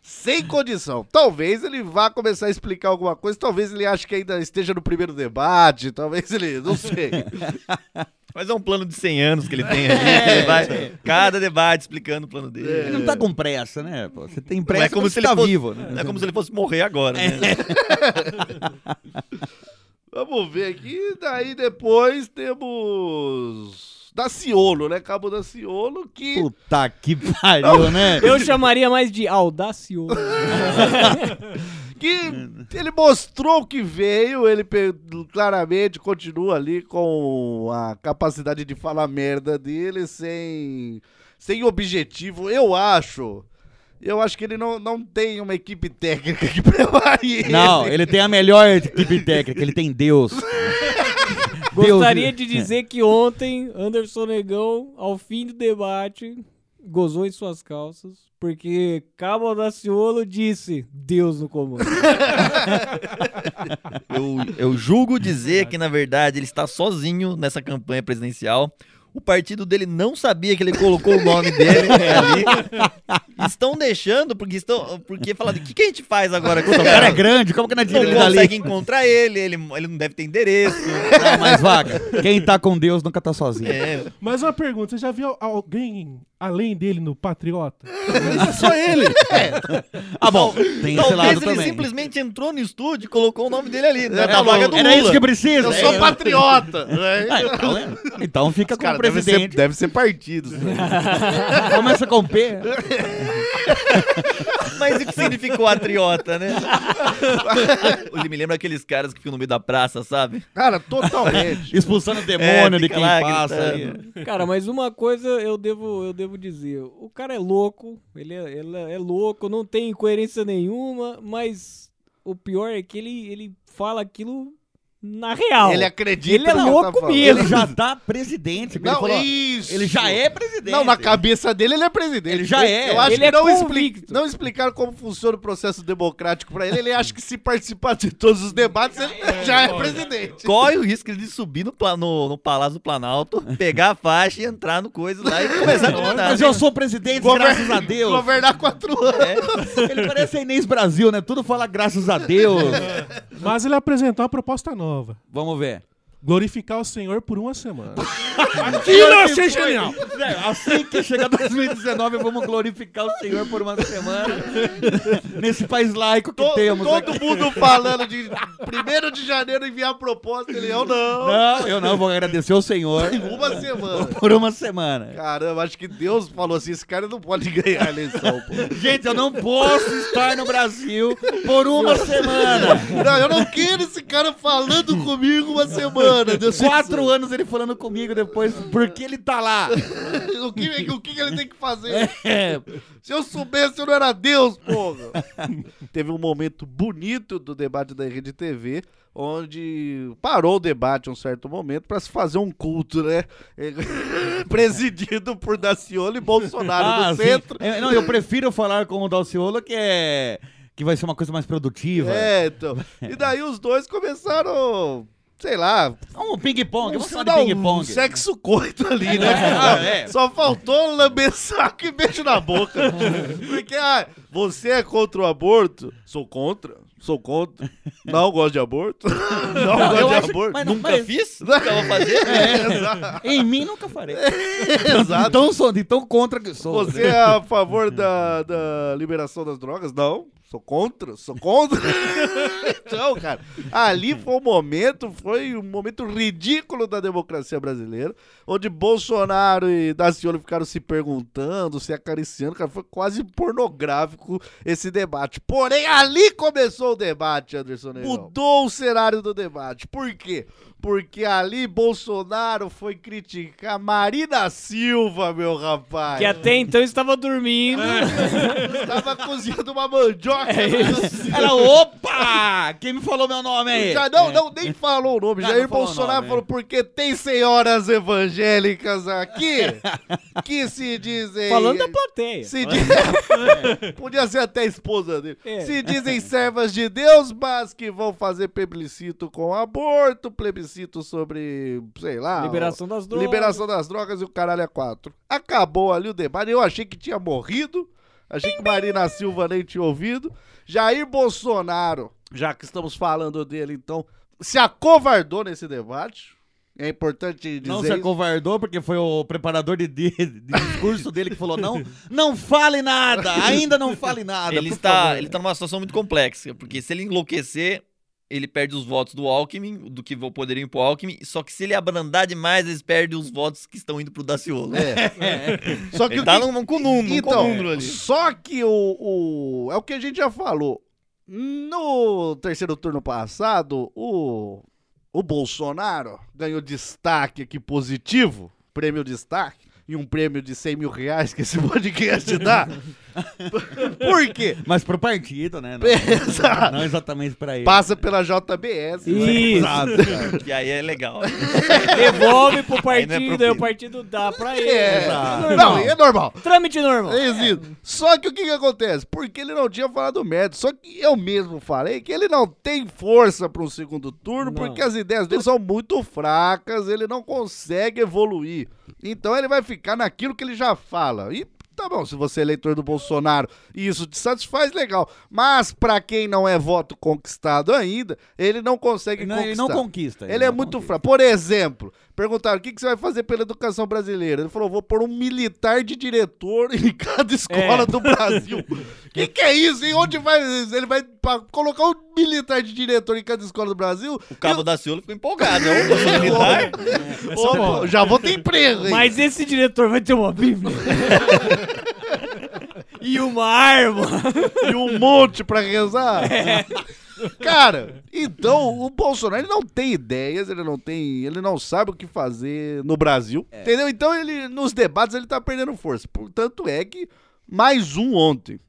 sem condição. Talvez ele vá começar a explicar alguma coisa, talvez ele ache que ainda esteja no primeiro debate, talvez ele, não sei. Mas é um plano de 100 anos que ele tem ali. que ele vai cada debate explicando o plano dele. Ele não tá com pressa, né? pô? Você tem Não pressa é como se ele tá fosse, vivo, né? não é como se ele fosse morrer agora, né? Vamos ver aqui, daí depois temos Daciolo, né? Cabo Daciolo, que... Puta que pariu, né? Eu chamaria mais de audacioso. que ele mostrou que veio, ele claramente continua ali com a capacidade de falar merda dele sem, sem objetivo. Eu acho. Eu acho que ele não, não tem uma equipe técnica que prepare ele. Não, ele tem a melhor equipe técnica, ele tem Deus. Gostaria Deus- de dizer que ontem Anderson Negão, ao fim do debate, gozou em suas calças, porque Cabo Daciolo disse Deus no comando. Eu, eu julgo dizer que, na verdade, ele está sozinho nessa campanha presidencial. O partido dele não sabia que ele colocou o nome dele ali. Estão deixando, porque estão. Porque falaram, o que, que a gente faz agora com O cara é grande, como que não tira Não ele consegue encontrar ele, ele, ele não deve ter endereço. Não, mas vaga, quem tá com Deus nunca tá sozinho. É, Mas uma pergunta, você já viu alguém além dele no Patriota? Só ele. Ah, bom, tem esse Talvez lado ele também. simplesmente entrou no estúdio e colocou o nome dele ali. Né, É, na falou, vaga do Era Lula. isso que precisa. Eu sou É. patriota. né? Ah, então, é. então fica com Cara, o deve ser, presidente. deve ser partidos. né? Começa com P. Mas o que significa o atriota, né? Ele me lembra aqueles caras que ficam no meio da praça, sabe? Cara, totalmente. Expulsando o demônio É, de quem lá passa. gritando. Cara, mas uma coisa eu devo, eu devo dizer. O cara é louco, ele é, ele é louco, não tem coerência nenhuma, mas o pior é que ele, ele fala aquilo na real. Ele acredita Ele é no que ele louco tá mesmo. Ele já tá presidente. ele Não, falou, isso. Ele já é presidente. Não, na cabeça dele ele é presidente. Ele já é. Eu acho Ele que é não, expli- não explicaram como funciona o processo democrático pra ele. Ele acha que se participar de todos os debates, ele já é presidente. Corre o risco de subir no, no, no Palácio do Planalto, pegar a faixa e entrar no coisa lá e começar a comandar. Mas eu sou presidente, Gover- graças a Deus. Governar quatro anos. Ele parece a Inês Brasil, né? Tudo fala graças a Deus. Mas ele apresentou uma proposta nova. Vamos ver. Glorificar o Senhor por uma semana. Aquilo eu achei genial. Assim que chegar 2019, vamos glorificar o Senhor por uma semana. Nesse país laico que To- temos todo aqui. mundo falando de 1 de janeiro enviar proposta, ele, eu não. Não, eu não, vou agradecer ao Senhor. Uma semana. Por uma semana. Caramba, acho que Deus falou assim: esse cara não pode ganhar a eleição, pô. Gente, eu não posso estar no Brasil por uma semana. Não, eu não quero esse cara falando comigo uma semana. Deus Quatro anos ele falando comigo depois, porque ele tá lá. o, que, o que ele tem que fazer? É. Se eu soubesse, eu não era Deus, porra. Teve um momento bonito do debate da Rede TV, onde parou o debate um certo momento para se fazer um culto, né? Presidido por Daciolo e Bolsonaro Ah, no sim. centro. É, não, eu prefiro falar com o Dalciolo, que é. que vai ser uma coisa mais produtiva. É, então. E daí os dois começaram, sei lá, Um ping-pong, um, vamos chamar de um ping-pong. sexo coito ali, né? Ah, é. Só faltou lamber saco e beijo na boca. Porque, ah, você é contra o aborto? Sou contra. Sou contra. Não gosto de aborto. Não, gosto eu de acho- aborto. mas não- Nunca mas- fiz? Nunca vou fazer? É, Exato. Em mim nunca farei. Exato. Então sou, de tão contra que sou. Você é a favor da, da liberação das drogas? Não. Sou contra, sou contra. então, cara, ali foi um momento, foi um momento ridículo da democracia brasileira, onde Bolsonaro e Daciolo ficaram se perguntando, se acariciando, cara, foi quase pornográfico esse debate. Porém, ali começou o debate, Anderson Negão. Mudou o cenário do debate. Por quê? Porque ali Bolsonaro foi criticar Marina Silva, meu rapaz. Que até então estava dormindo. Tava cozinhando uma mandioca. É. Ela, opa! Quem me falou meu nome aí? Já não, não, nem falou o nome. Ah, Jair não Bolsonaro nome, falou, porque tem senhoras evangélicas aqui que se dizem... Falando da plateia. Se diz... Podia ser até a esposa dele. É. Se dizem servas de Deus, mas que vão fazer plebiscito com aborto, plebiscito sobre, sei lá... Liberação das drogas. Liberação das drogas e o caralho é quatro. Acabou ali o debate. Eu achei que tinha morrido. Achei que Marina Silva nem tinha ouvido. Jair Bolsonaro, já que estamos falando dele, então, se acovardou nesse debate. É importante dizer Não se isso. acovardou porque foi o preparador de, de- de discurso dele que falou: não, não fale nada, ainda não fale nada. Ele está, favor." ele tá numa situação muito complexa, porque se ele enlouquecer, ele perde os votos do Alckmin, do que poderiam ir pro Alckmin, só que se ele abrandar demais, eles perdem os votos que estão indo pro Daciolo. É. Só que ele o tá que- num Então, ali. só que o, o. É o que a gente já falou. No terceiro turno passado, o. O Bolsonaro ganhou destaque aqui positivo, prêmio destaque, e um prêmio de 100 mil reais que esse podcast dá. Por quê? Mas pro partido, né? Não, Exato. não exatamente pra ele. Passa pela JBS. né? Isso. Exato. Que aí é legal. Devolve pro é partido, pro aí o partido dá pra ele. É. Normal. Não, é normal. Trâmite normal. É isso. Só que o que, que acontece? Porque ele não tinha falado merda. Só que eu mesmo falei que ele não tem força para um segundo turno, Não. porque as ideias dele são muito fracas, ele não consegue evoluir. Então ele vai ficar naquilo que ele já fala. E tá bom, se você é eleitor do Bolsonaro e isso te satisfaz, legal. Mas para quem não é voto conquistado ainda, ele não consegue Não, conquistar. ele não conquista. Ele é não muito conquista. fraco. Por exemplo, perguntaram o que, que você vai fazer pela educação brasileira. Ele falou: vou pôr um militar de diretor em cada escola É. do Brasil. O que, que é isso? E onde vai. Ele vai colocar um militar de diretor em cada escola do Brasil? O cabo Daciolo ficou empolgado. Eu, eu sou militar. Ô, já vou ter emprego, hein? Mas esse diretor vai ter uma bíblia. e uma arma. E um monte pra rezar. Cara, então o Bolsonaro ele não tem ideias, ele não tem, ele não sabe o que fazer no Brasil, entendeu? Então ele nos debates ele tá perdendo força. Portanto é que mais um ontem.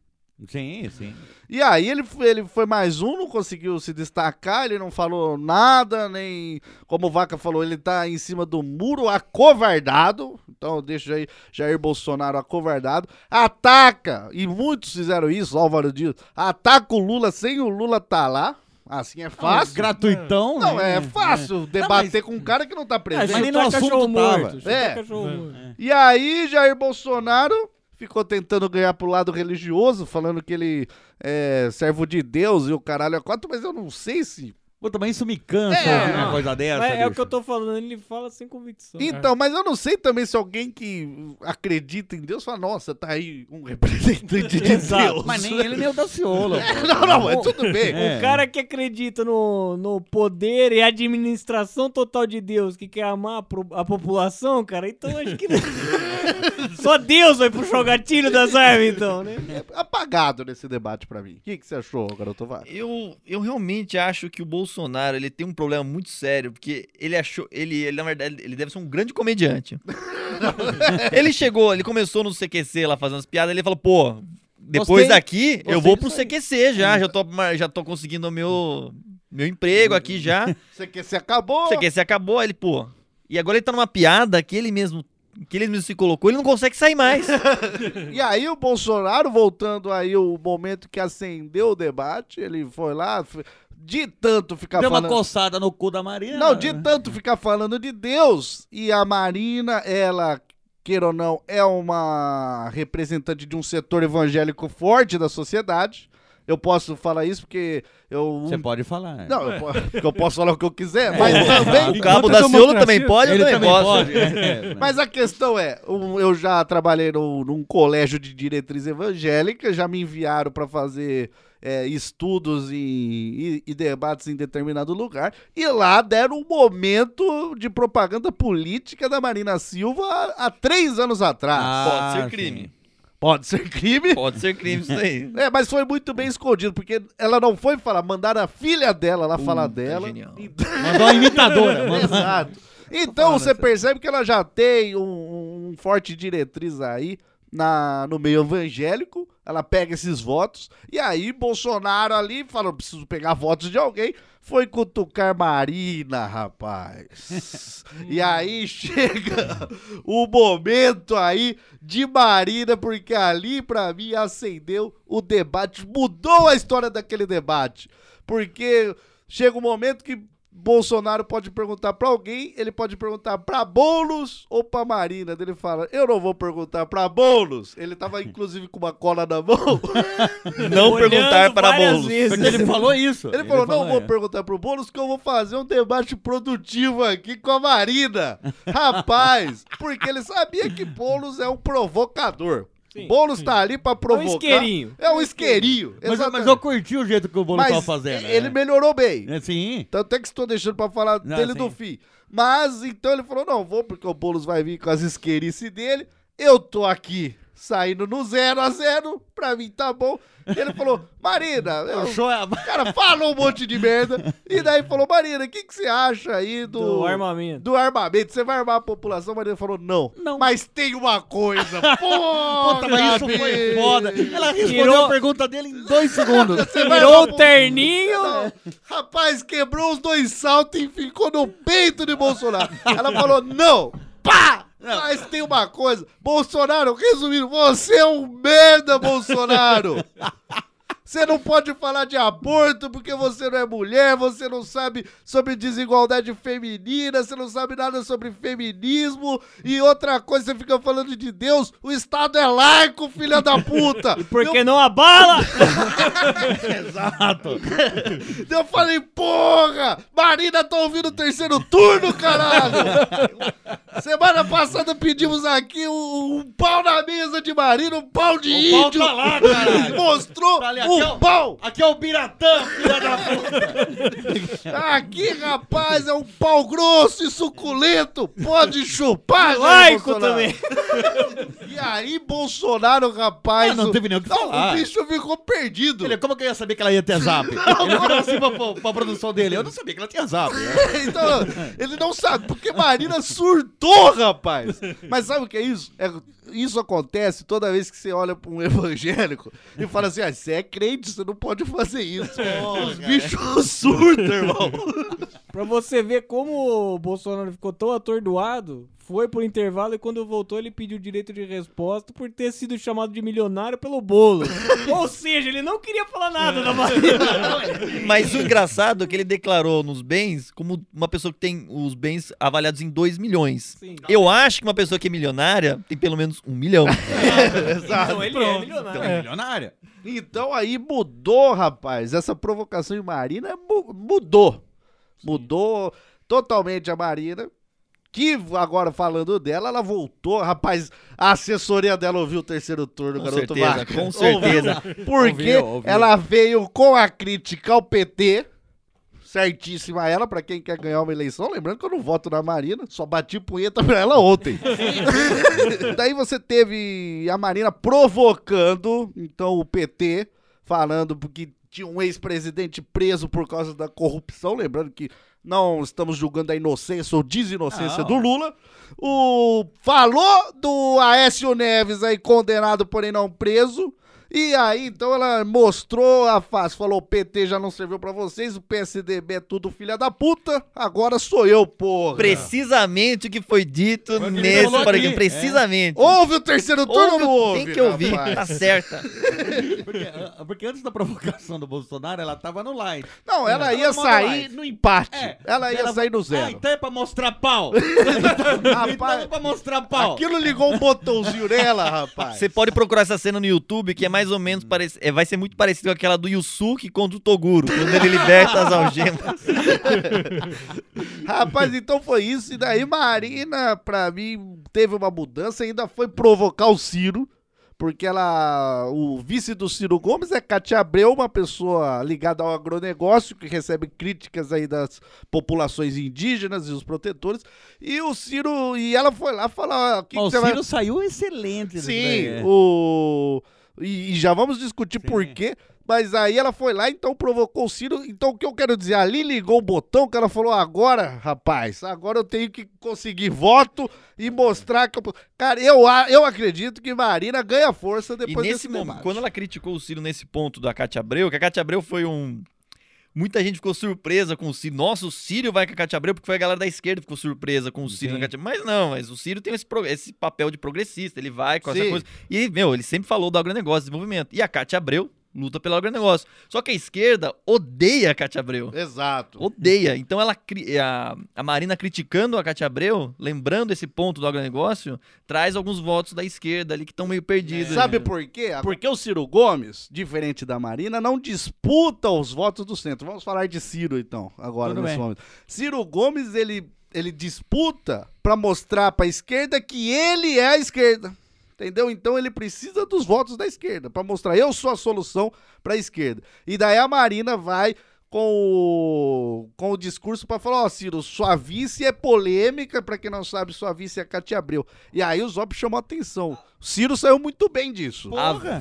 Sim, sim. E aí ele, foi- ele foi mais um, não conseguiu se destacar, ele não falou nada, nem como o Vaca falou, ele tá em cima do muro acovardado. Então deixa aí Jair Bolsonaro acovardado. Ataca, e muitos fizeram isso, Álvaro Dias, ataca o Lula sem o Lula tá lá. Assim é fácil. Gratuitão, Não, né? é fácil debater com um cara que não tá presente. Mas nem no assunto tava. É. morto. E aí, Jair Bolsonaro ficou tentando ganhar pro lado religioso, falando que ele é servo de Deus e o caralho é quatro, mas eu não sei se. Pô, também isso me cansa É, ouvir uma coisa dessa. Mas é o que eu tô falando, ele fala sem convicção. Então, mas eu não sei também se alguém que acredita em Deus fala, nossa, tá aí um representante de Exato. Deus. Mas nem ele nem o Daciolo. É, não, não, mas tudo bem. É. O cara que acredita no, no poder e administração total de Deus, que quer amar a, pro- a população, cara, então acho que. Só Deus vai puxar o gatilho das armas, então, né? É apagado nesse debate pra mim. O que, que você achou, garoto Vaz? Eu, eu realmente acho que o Bolsonaro ele tem um problema muito sério, porque ele achou. Ele, ele, na verdade, ele deve ser um grande comediante. ele chegou, ele começou no CQC lá fazendo as piadas, ele falou, pô, depois Gostei. daqui eu Gostei vou pro. CQC já, já tô, já tô conseguindo meu, meu emprego aqui já. Se acabou? CQC acabou, aí ele, pô. E agora ele tá numa piada que ele mesmo. Que ele mesmo se colocou, ele não consegue sair mais. E aí o Bolsonaro, voltando aí o momento que acendeu o debate, ele foi lá, de tanto ficar Deu uma falando... coçada no cu da Marina. Não, de tanto ficar falando de Deus, e a Marina, ela, queira ou não, é uma representante de um setor evangélico forte da sociedade. Eu posso falar isso porque eu... Você pode falar. Não, eu, po- porque eu posso falar o que eu quiser, mas também... O cabo da Ciolo também pode, eu Ele também também posso. pode. É. Mas a questão é, eu já trabalhei no- num colégio de diretriz evangélica, já me enviaram para fazer é, estudos e, e- e debates em determinado lugar, e lá deram um momento de propaganda política da Marina Silva há, há três anos atrás. Ah, Pode ser sim. Pode ser crime. Pode ser crime isso aí. É, mas foi muito bem escondido, porque ela não foi falar, mandaram a filha dela lá falar dela. genial. Mandou uma imitadora. mandou- Exato. Então você percebe que ela já tem um, um forte diretriz aí na, no meio evangélico. Ela pega esses votos. E aí Bolsonaro ali falou: preciso pegar votos de alguém. Foi cutucar Marina, rapaz. e aí chega o momento aí de Marina, porque ali pra mim acendeu o debate, mudou a história daquele debate. Porque chega um momento que Bolsonaro pode perguntar pra alguém, ele pode perguntar pra Boulos ou pra Marina. Ele fala: Eu não vou perguntar pra Boulos. Ele tava inclusive com uma cola na mão. Não Olhando perguntar para vezes. Porque ele falou isso. Ele falou: Não vou é. perguntar pro Boulos que eu vou fazer um debate produtivo aqui com a Marina. Rapaz, porque ele sabia que Boulos é um provocador. Sim, Boulos tá ali pra provocar. isqueirinho. É um isqueirinho. Mas, mas eu curti o jeito que o Bolo Mas tava fazendo. ele é. melhorou bem. É, sim. Tanto é que estou deixando pra falar Não, dele sim. do fim. Mas então ele falou: não, vou, porque o Boulos vai vir com as isqueirices dele. Eu tô aqui saindo no zero a zero, pra mim tá bom. Ele falou, Marina, eu- O cara falou um monte de merda. E daí falou, Marina, o que, que você acha aí do, Do armamento. Do armamento. Você vai armar a população? Marina falou, não. Não. Mas tem uma coisa. Pô, Puta, mas isso foi foda. Ela respondeu Tirou- a pergunta dele em dois segundos. Você vai Tirou armar o terninho. Não. Rapaz, quebrou os dois saltos e ficou no peito de Bolsonaro. Ela falou, não, pá! Mas tem uma coisa, Bolsonaro, resumindo, você é um merda, Bolsonaro! Você não pode falar de aborto porque você não é mulher, você não sabe sobre desigualdade feminina, você não sabe nada sobre feminismo. E outra coisa, você fica falando de Deus, o Estado é laico, filha da puta! Porque não abala. Exato. Eu falei, porra! Marina tá ouvindo o terceiro turno, caralho! Semana passada pedimos aqui um, um pau na mesa de Marina, um pau de O pau índio! tá lá, caralho. Mostrou Tá ali, aqui, ó. o pau! Aqui é o Biratã, filha da puta. Aqui, rapaz, é um pau grosso e suculento! Pode chupar, Jair Laico também. E aí, Bolsonaro, rapaz... Não, não teve nem o que falar. O bicho ficou perdido! Ele, como que eu ia saber que ela ia ter zap? Ele virou assim pra, pra, produção dele. Eu não sabia que ela tinha zap. então, ele não sabe, porque Marina surtou, rapaz. Mas sabe o que é isso? É- isso acontece toda vez que você olha pra um evangélico e fala assim: ah, você é crente, você não pode fazer isso. Os bichos surtam, irmão. Pra você ver como o Bolsonaro ficou tão atordoado, foi pro intervalo e quando voltou ele pediu direito de resposta por ter sido chamado de milionário pelo bolo. Ou seja, ele não queria falar nada da Marina. Mas o engraçado é que ele declarou nos bens como uma pessoa que tem os bens avaliados em 2 milhões. Eu acho que uma pessoa que é milionária tem pelo menos um milhão. Exato. Então ele é Pronto. milionário. Então, é milionária. Então aí mudou, rapaz. Essa provocação de Marina mu- mudou. Mudou totalmente a Marina. Que agora falando dela, ela voltou. Rapaz, a assessoria dela ouviu o terceiro turno, Com garoto certeza, Vaca. com certeza. Ouviu? Porque Ouviu, ouviu. ela veio com a crítica ao PT. Certíssima ela, pra quem quer ganhar uma eleição. Lembrando que eu não voto na Marina, só bati punheta pra ela ontem. Daí você teve a Marina provocando, então, o PT, falando que tinha um ex-presidente preso por causa da corrupção. Lembrando que não estamos julgando a inocência ou desinocência Não. do Lula. O falou do Aécio Neves aí condenado, porém não preso. E aí, então ela mostrou a face, falou: o PT já não serviu pra vocês, o PSDB é tudo filha da puta, agora sou eu, porra. Precisamente o que foi dito nesse programa. aqui, Precisamente. Ouve o terceiro turno Ouve, ouve? Tem que ouvir, rapaz? tá certa. Porque, ah, porque antes da provocação do Bolsonaro, ela tava no light. Não, ela ia sair light. no empate. É, ela ia sair no Ah, zero. então é pra mostrar pau. então Rapaz, é pra mostrar pau. aquilo ligou um botãozinho nela, rapaz. Você pode procurar essa cena no YouTube, que é mais ou menos parecido. vai ser muito parecido com aquela do Yusuke contra o Toguro, quando ele liberta as algemas. Rapaz, então foi isso. E daí Marina, pra mim, teve uma mudança. Ainda foi provocar o Ciro. Porque ela. O vice do Ciro Gomes é Cátia Abreu, uma pessoa ligada ao agronegócio, que recebe críticas aí das populações indígenas e os protetores. E o Ciro. E ela foi lá falar. "O que, o você vai Ciro saiu excelente. disso Sim, daí, é. o. E, e já vamos discutir por quê. Mas aí ela foi lá, então provocou o Ciro. Então o que eu quero dizer? Ali ligou o botão que ela falou: agora, rapaz, agora eu tenho que conseguir voto e mostrar que eu. Cara, eu, eu acredito que Marina ganha força E depois nesse desse momento, debate. quando ela criticou o Ciro nesse ponto da Cátia Abreu, que a Cátia Abreu foi um. Muita gente ficou surpresa com o Ciro. Nossa, o Ciro vai com a Cátia Abreu, porque foi a galera da esquerda que ficou surpresa com o Ciro na Cátia Mas não, mas o Ciro tem esse, esse papel de progressista, ele vai com essa Sim. coisa. E, meu, ele sempre falou do agronegócio, desenvolvimento. E a Cátia Abreu luta pelo agronegócio. Só que a esquerda odeia a Cátia Abreu. Exato. Odeia. Então ela cri- a, a Marina criticando a Cátia Abreu, lembrando esse ponto do agronegócio, traz alguns votos da esquerda ali que estão meio perdidos. Sabe por quê? Porque o Ciro Gomes, diferente da Marina, não disputa os votos do centro. Vamos falar de Ciro, então, agora Tudo nesse bem. momento. Ciro Gomes, ele, ele disputa pra mostrar pra esquerda que ele é a esquerda. Entendeu? Então ele precisa dos votos da esquerda pra mostrar eu sou a solução pra esquerda. E daí a Marina vai com o, com o discurso pra falar, ó, Ciro, sua vice é polêmica, pra quem não sabe, sua vice é a Cátia Abreu. E aí o Zop chamou atenção. O Ciro saiu muito bem disso.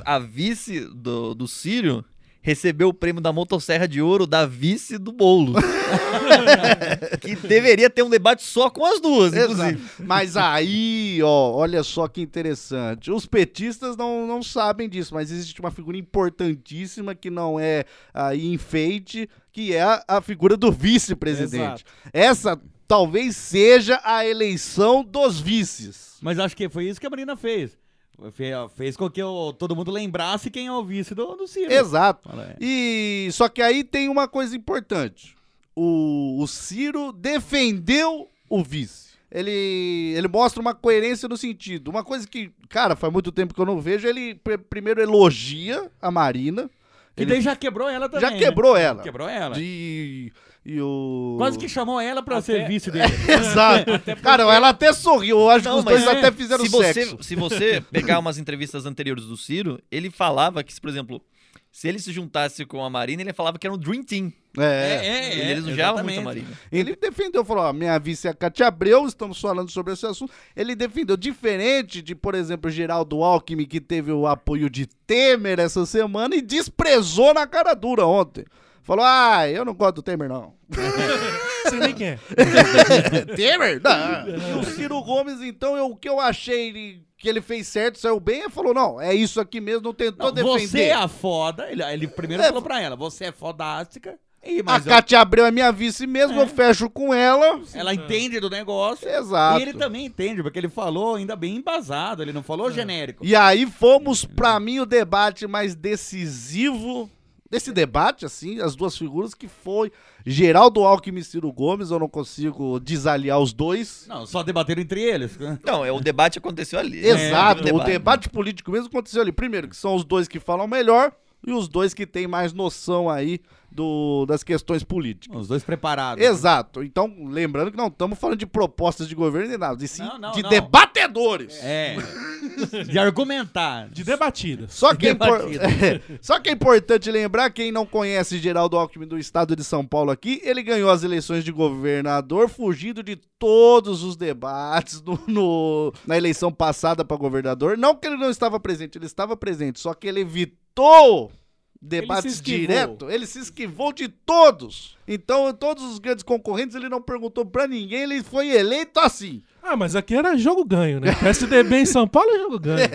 A, a vice do, do Sírio recebeu o prêmio da motosserra de ouro da vice do bolo. que deveria ter um debate só com as duas, inclusive. Exato. Mas aí, ó, olha só que interessante. Os petistas não, não sabem disso, mas existe uma figura importantíssima que não é aí enfeite, que é a, a figura do vice-presidente. Essa talvez seja a eleição dos vices. Mas acho que foi isso que a Marina fez. Fe- Fez com que o- todo mundo lembrasse quem é o vice do, do Ciro. Exato. E só que aí tem uma coisa importante. O, o Ciro defendeu o vice. Ele, ele mostra uma coerência no sentido. Uma coisa que, cara, faz muito tempo que eu não vejo. Ele pr- primeiro elogia a Marina. Que Ele daí já quebrou ela também. já né? quebrou ela. Quebrou ela. De, e o... Quase que chamou ela pra ser vice dele. Exato. Cara, ela até sorriu. Eu acho que Não, os dois mas até fizeram se você, sexo. Se você pegar umas entrevistas anteriores do Ciro, ele falava que, por exemplo, se ele se juntasse com a Marina, ele falava que era um Dream Team. É, ele elogiava muito a Marina. Ele defendeu, falou: ó, minha vice é a Cátia Abreu, estamos falando sobre esse assunto. Ele defendeu, diferente de, por exemplo, Geraldo Alckmin, que teve o apoio de Temer essa semana e desprezou na cara dura ontem. Falou: ah, eu não gosto do Temer, não. Você nem quer. Temer? Não. E o Ciro Gomes, então, eu- o que eu achei ele- que ele fez certo, saiu bem, ele falou: não, é isso aqui mesmo, não tentou Não, defender. você é a foda. Ele, ele primeiro É, falou pra ela: você é fodástica. A eu- Cátia Abreu é minha vice mesmo, eu fecho com ela. Ela entende do negócio. Exato. E ele também entende, porque ele falou ainda bem embasado, ele não falou genérico. E aí fomos, pra mim, o debate mais decisivo desse debate, assim, as duas figuras, que foi Geraldo Alckmin e Ciro Gomes, eu não consigo desaliar os dois. Não, só debateram entre eles. né? Não, é, o debate aconteceu ali. Exato, É, o debate político mesmo aconteceu ali. Primeiro, que são os dois que falam melhor e os dois que têm mais noção aí do, das questões políticas. Os dois preparados. Exato. Então, lembrando que não estamos falando de propostas de governo nem nada, e sim Não, não, de não. debatedores. É. De argumentar. De debatidas. Só que, é impor- Debatido. é, Só que é importante lembrar, quem não conhece Geraldo Alckmin do estado de São Paulo aqui, ele ganhou as eleições de governador fugindo de todos os debates no, no- na eleição passada para governador. Não que ele não estava presente, ele estava presente, só que ele evitou debates esquivou. direto, ele se esquivou de todos. Então, todos os grandes concorrentes, ele não perguntou pra ninguém, ele foi eleito assim. Ah, mas aqui era jogo ganho, né? PSDB em São Paulo é jogo ganho.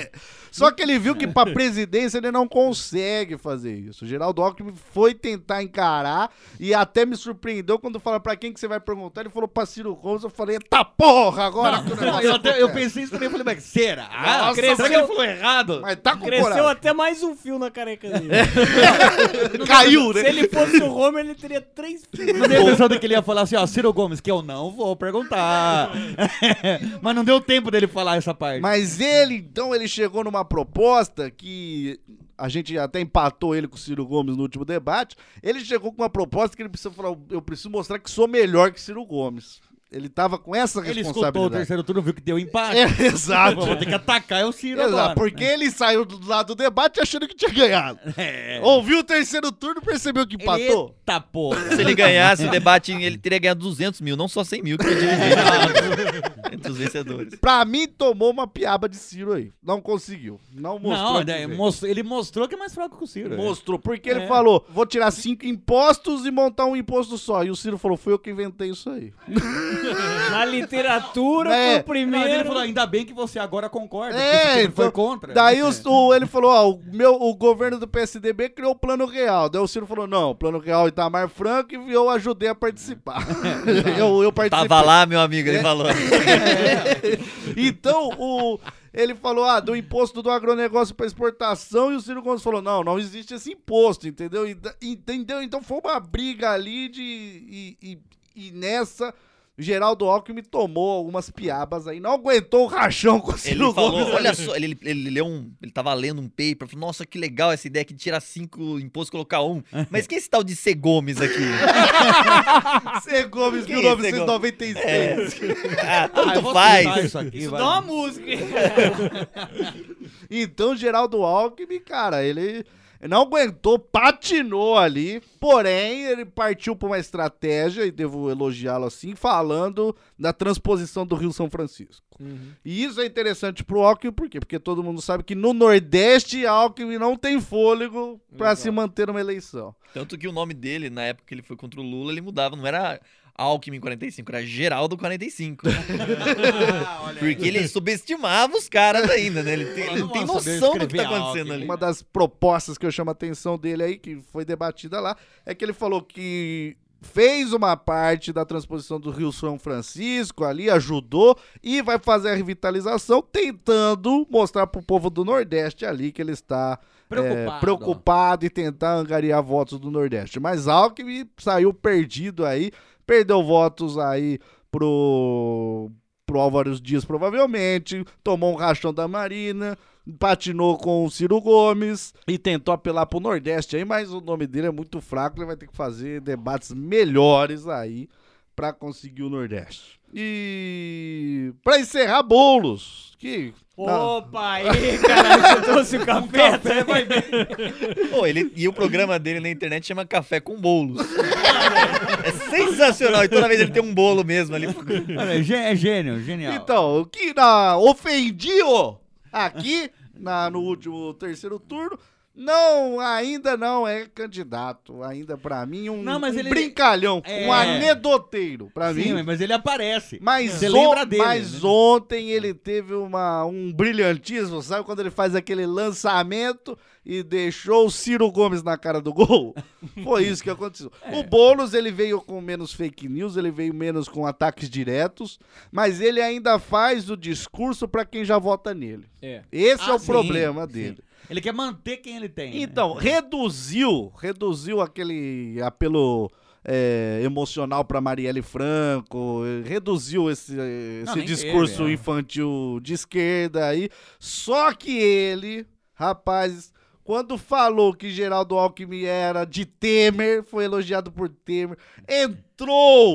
Só que ele viu que pra presidência ele não consegue fazer isso. O Geraldo Alckmin foi tentar encarar e até me surpreendeu quando fala pra quem que você vai perguntar. Ele falou pra Ciro Gomes. Eu falei, tá porra, agora que o Não, negócio eu, até- eu acontece." pensei isso também, eu falei, mas será? Nossa, será que cresceu- ele falou errado? Mas tá com Cresceu coragem. até mais um fio na careca dele. Caiu, né? Se ele fosse o Homer, ele teria três fios. A impressão de que ele ia falar assim, ó, Ciro Gomes, que eu não vou perguntar. Mas não deu tempo dele falar essa parte. Mas ele, então, ele chegou numa proposta que a gente até empatou ele com o Ciro Gomes no último debate. Ele chegou com uma proposta que ele precisa falar: eu preciso mostrar que sou melhor que Ciro Gomes. Ele tava com essa Ele escutou o responsabilidade. terceiro turno, viu que deu empate. É, exato. Vou ter que atacar o Ciro Exato, agora. porque ele saiu do lado do debate achando que tinha ganhado. É. Ouviu o terceiro turno e percebeu que empatou. Eita porra. Se ele ganhasse o debate, ele teria ganhado 200 mil, não só 100 mil que foi dividido entre os vencedores. Pra mim, tomou uma piaba de Ciro aí. Não conseguiu. Não mostrou. Não, né, veio. mos- ele mostrou que é mais fraco que o Ciro. é. Mostrou, porque ele É. falou: vou tirar cinco impostos e montar um imposto só. E o Ciro falou: fui eu que inventei isso aí. Na literatura, É. o Não, ele primeiro. falou, ainda bem que você agora concorda, É, sempre foi então, contra. Daí os- o- ele falou: ó, o, meu, o governo do PSDB criou o plano real. Daí o Ciro falou: não, o plano real Itamar Franco e eu ajudei a participar. eu, eu participei. Tava lá, meu amigo, ele falou. Então, o, ele falou, ah, do imposto do agronegócio para exportação, e o Ciro Gomes falou, não, não existe esse imposto, entendeu? Entendeu? Então foi uma briga ali de... E, e- e nessa, Geraldo Alckmin tomou algumas piabas aí, não aguentou o rachão com o Ciro Ele falou, Gomes. olha só, ele, ele, ele leu um. Ele tava lendo um paper, falou, nossa, que legal essa ideia que tirar cinco impostos e colocar um. Mas quem é esse tal de C. Gomes aqui? C. Gomes, Quem é esse 1996. Ah, Ah, eu tanto vou faz. isso aqui, Isso vai. dá uma música. Então, Geraldo Alckmin, cara, ele não aguentou, patinou ali, porém, ele partiu para uma estratégia, e devo elogiá-lo assim, falando da transposição do Rio São Francisco. E isso é interessante pro Alckmin, por quê? Porque todo mundo sabe que no Nordeste, Alckmin não tem fôlego para se manter numa eleição. Tanto que o nome dele, na época que ele foi contra o Lula, ele mudava, não era Alckmin 45, era Geraldo 45. Porque ele subestimava os caras ainda, né? Ele tem, ele tem saber noção do que tá acontecendo Alckmin. ali. Uma das propostas que eu chamo a atenção dele aí, que foi debatida lá, é que ele falou que fez uma parte da transposição do Rio São Francisco ali, ajudou e vai fazer a revitalização, tentando mostrar pro povo do Nordeste ali que ele está é, Preocupado. preocupado e tentar angariar votos do Nordeste. Mas Alckmin saiu perdido aí, perdeu votos aí pro pro Álvares Dias, provavelmente, tomou um rachão da Marina, patinou com o Ciro Gomes e tentou apelar pro Nordeste aí, mas o nome dele é muito fraco, ele vai ter que fazer debates melhores aí pra conseguir o Nordeste. E pra encerrar, bolos, que Opa, aí, caralho, você trouxe o café. tá? vai bem. Pô, ele, e o programa dele na internet chama Café com Bolos. é sensacional. E toda vez ele tem um bolo mesmo ali. É é gênio, genial. Então, o que na, ofendiu aqui na, no último terceiro turno Não, ainda não é candidato. Ainda pra mim um, Não, mas um ele- brincalhão, É. um anedoteiro pra Sim, mim. mas ele aparece. Mas, Você on- lembra dele, mas né? ontem ele teve uma, um brilhantismo, sabe? Quando ele faz aquele lançamento e deixou o Ciro Gomes na cara do gol. Foi isso que aconteceu. É. O Boulos, ele veio com menos fake news, ele veio menos com ataques diretos, mas ele ainda faz o discurso pra quem já vota nele. É. Esse é Ah, o sim, problema sim. Ele quer manter quem ele tem. né? Então, reduziu, reduziu aquele apelo é, emocional para Marielle Franco, reduziu esse, Não, esse nem discurso teve, é. infantil de esquerda aí. Só que ele, rapaz, quando falou que Geraldo Alckmin era de Temer, foi elogiado por Temer, entrou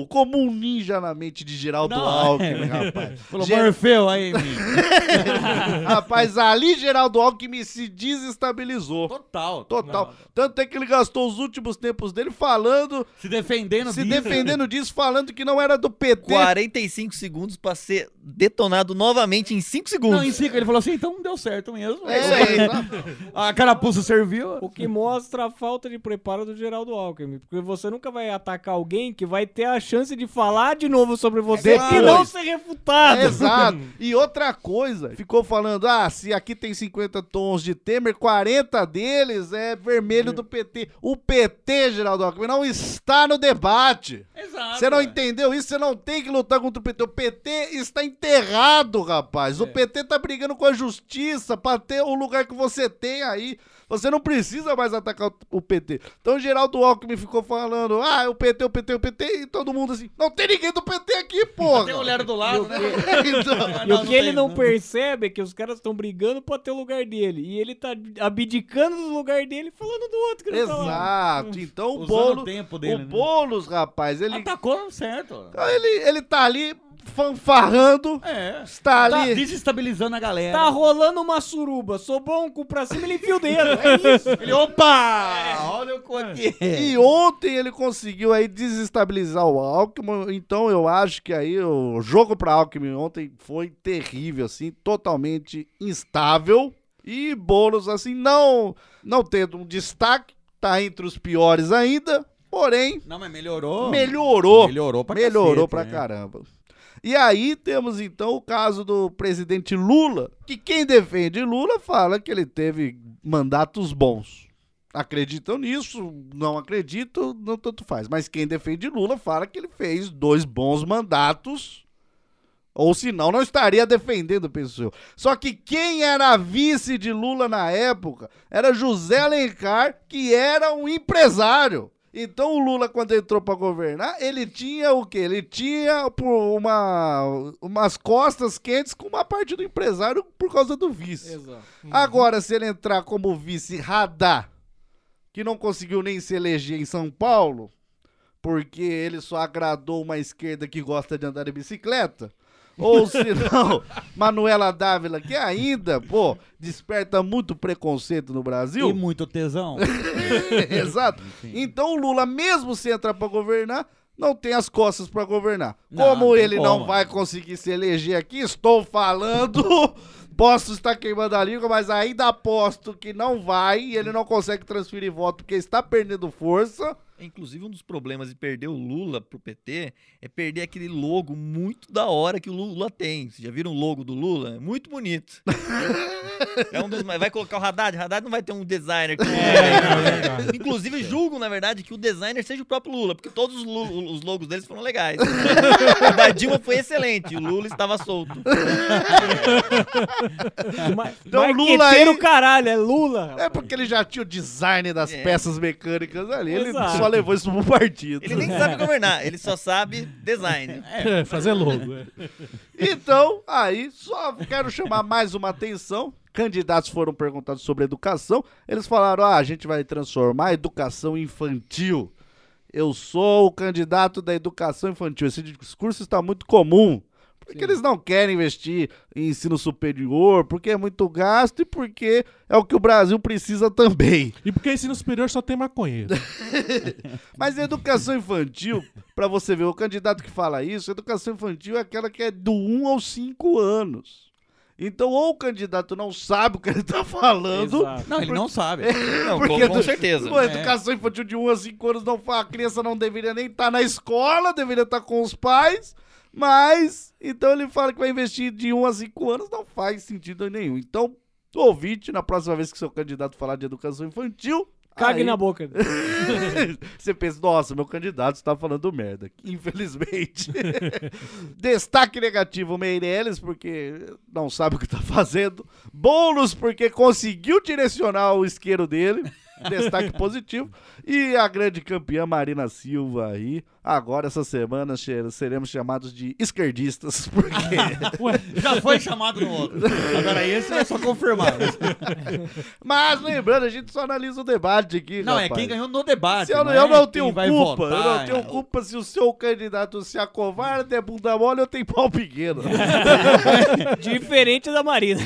como um ninja na mente de Geraldo Não, Alckmin, é. rapaz. Falou, Ger- Morfeu aí. Rapaz, ali Geraldo Alckmin se desestabilizou. Total. Total. Tanto é que ele gastou os últimos tempos dele falando. Se defendendo Se disso. defendendo disso, falando que não era do PT. 45 segundos pra ser detonado novamente em 5 segundos. Não, em cinco ele falou assim, então deu certo mesmo. É isso aí? A carapuça serviu. O que mostra a falta de preparo do Geraldo Alckmin. Porque você nunca vai atacar alguém que vai ter a chance de falar de novo sobre você Depois. e não ser refutado. Exato. E outra coisa, ficou falando: ah, se aqui tem 50 tons de Temer, 40 deles é vermelho do PT. O PT, Geraldo Alckmin, não está no debate. Exato. Você não entendeu isso? Você não tem que lutar contra o PT. O PT está enterrado, rapaz. O PT tá brigando com a justiça pra ter o lugar que você tem aí. Você não precisa mais atacar o- PT. Então o Geraldo Alckmin ficou falando: ah, o PT, o PT, o PT, e todo mundo assim: não tem ninguém do PT aqui, porra. Tem mulher do lado, né? E o que ele não percebe é que os caras estão brigando pra ter o lugar dele. E ele tá abdicando do lugar dele falando do outro que não tá. Exato. Então o Usando Boulos, o tempo dele, o né? Boulos, rapaz, ele Atacou certo. ele ele tá ali fanfarrando, É. está Tá ali desestabilizando a galera. Tá rolando uma suruba, sobrou um cu pra cima, ele enfia o dedo. É isso. Ele, opa! Olha o cu aqui. E ontem ele conseguiu aí desestabilizar o Alckmin, então eu acho que aí o jogo pra Alckmin ontem foi terrível, assim, totalmente instável. E Boulos, assim, não, não tendo um destaque, tá entre os piores ainda, porém, Não, mas melhorou. melhorou. Melhorou pra Melhorou cacete, pra né? caramba. E aí temos então o caso do presidente Lula, que quem defende Lula fala que ele teve mandatos bons. Acreditam nisso? Não acredito, não tanto faz. Mas quem defende Lula fala que ele fez dois bons mandatos. Ou senão não estaria defendendo o pessoal. Só que quem era vice de Lula na época era José Alencar, que era um empresário. Então o Lula, quando entrou para governar, ele tinha o quê? Ele tinha por uma, umas costas quentes com uma parte do empresário por causa do vice. Exato. Agora, se ele entrar como vice radar, que não conseguiu nem se eleger em São Paulo, porque ele só agradou uma esquerda que gosta de andar de bicicleta, ou se não, Manuela Dávila, que ainda, pô, desperta muito preconceito no Brasil. E muito tesão. Exato. Então o Lula, mesmo se entrar pra governar, não tem as costas pra governar. Não, como não ele não como. vai conseguir se eleger aqui, estou falando. Posso estar queimando a língua, mas ainda aposto que não vai e ele não consegue transferir voto porque está perdendo força. Inclusive, um dos problemas de perder o Lula pro PT é perder aquele logo muito da hora que o Lula tem. Vocês já viram o logo do Lula? É muito bonito. é um dos, mais- vai colocar o Haddad. Haddad não vai ter um designer. Que é Inclusive, julgo, na verdade, que o designer seja o próprio Lula, porque todos os, Lu- os logos deles foram legais. o da Dilma foi excelente, o Lula estava solto. Ma Então, Lula aí- caralho, é Lula. É porque ele já tinha o design das É. peças mecânicas ali. Ele Exato. Só levou isso pro partido. Ele nem sabe governar, ele só sabe design. É, fazer logo. é. Então, aí, só quero chamar mais uma atenção. Candidatos foram perguntados sobre educação. Eles falaram: ah, a gente vai transformar a educação infantil. Eu sou o candidato da educação infantil. Esse discurso está muito comum. Porque eles não querem investir em ensino superior, porque é muito gasto e porque é o que o Brasil precisa também. E porque ensino superior só tem maconheiro. Mas educação infantil, pra você ver, o candidato que fala isso, educação infantil é aquela que é do 1 aos 5 anos. Então, ou o candidato não sabe o que ele tá falando. Exato. Não, ele não sabe. Não, porque com, certeza. Pô, educação infantil de 1 a 5 anos não a criança não deveria nem estar na escola, deveria estar com os pais. Mas, então ele fala que vai investir de 1 a 5 anos, não faz sentido nenhum. Então, ouvinte, na próxima vez que seu candidato falar de educação infantil. Cague aí- na boca. Você pensa, nossa, meu candidato está falando merda. Infelizmente. Destaque negativo, Meirelles, porque não sabe o que tá fazendo. Bônus, porque conseguiu direcionar o isqueiro dele. Destaque positivo. E a grande campeã Marina Silva aí. Agora, essa semana, seremos chamados de esquerdistas. Porque. Já foi chamado no outro. Agora esse é só confirmar. Mas lembrando, a gente só analisa o debate aqui. Não, é rapaz. quem ganhou no debate. Se eu, não, é eu não tenho culpa, eu votar, não tenho é. culpa se o seu candidato se acovarda, é bunda mole, eu tenho pau pequeno. Diferente da Marina.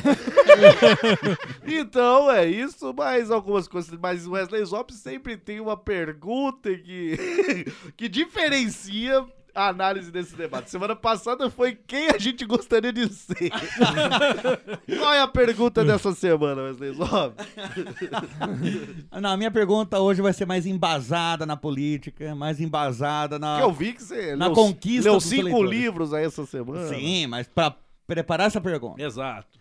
então é isso, mas algumas coisas. Mas o Wesley Zop sempre tem uma pergunta que, que diferencia a análise desse debate. Semana passada foi quem a gente gostaria de ser. Qual é a pergunta dessa semana, Wesley Zop? Não, a minha pergunta hoje vai ser mais embasada na política, mais embasada na. Que eu vi que você na leu- conquista leu dos cinco eleitores. livros aí essa semana. Sim, mas pra preparar essa pergunta. Exato.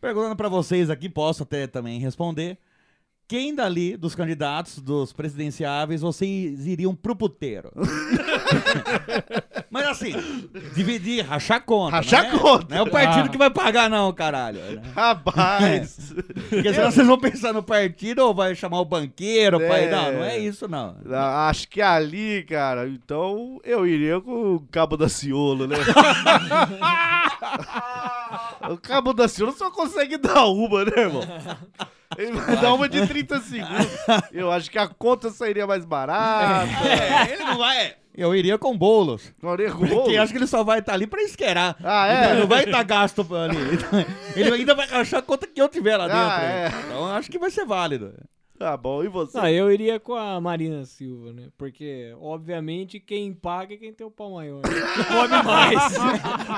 Perguntando pra vocês aqui, posso até também responder. Quem dali dos candidatos, dos presidenciáveis, vocês iriam pro puteiro? Mas assim, dividir, rachar conta. Rachar não é? conta. Não é o partido Ah. que vai pagar, não, caralho. Rapaz. Porque senão vocês vão pensar no partido ou vai chamar o banqueiro. É. Não, não é isso, não. Acho que ali, cara, então eu iria com o Cabo da Ciolo, né? o Cabo da Ciolo só consegue dar uma, né, irmão? Ele vai dar uma de 30 segundos. Eu acho que a conta sairia mais barata. É, ele não vai. Eu iria com bolos. Iria com Porque bolos? acho que ele só vai estar ali pra esquerar. Ah, é? Ele não vai estar gasto ali. Ele ainda vai achar a conta que eu tiver lá dentro. Ah, é. Então acho que vai ser válido. Tá bom, e você? Não, eu iria com a Marina Silva, né? Porque, obviamente, quem paga é quem tem o pau maior. né? Come mais.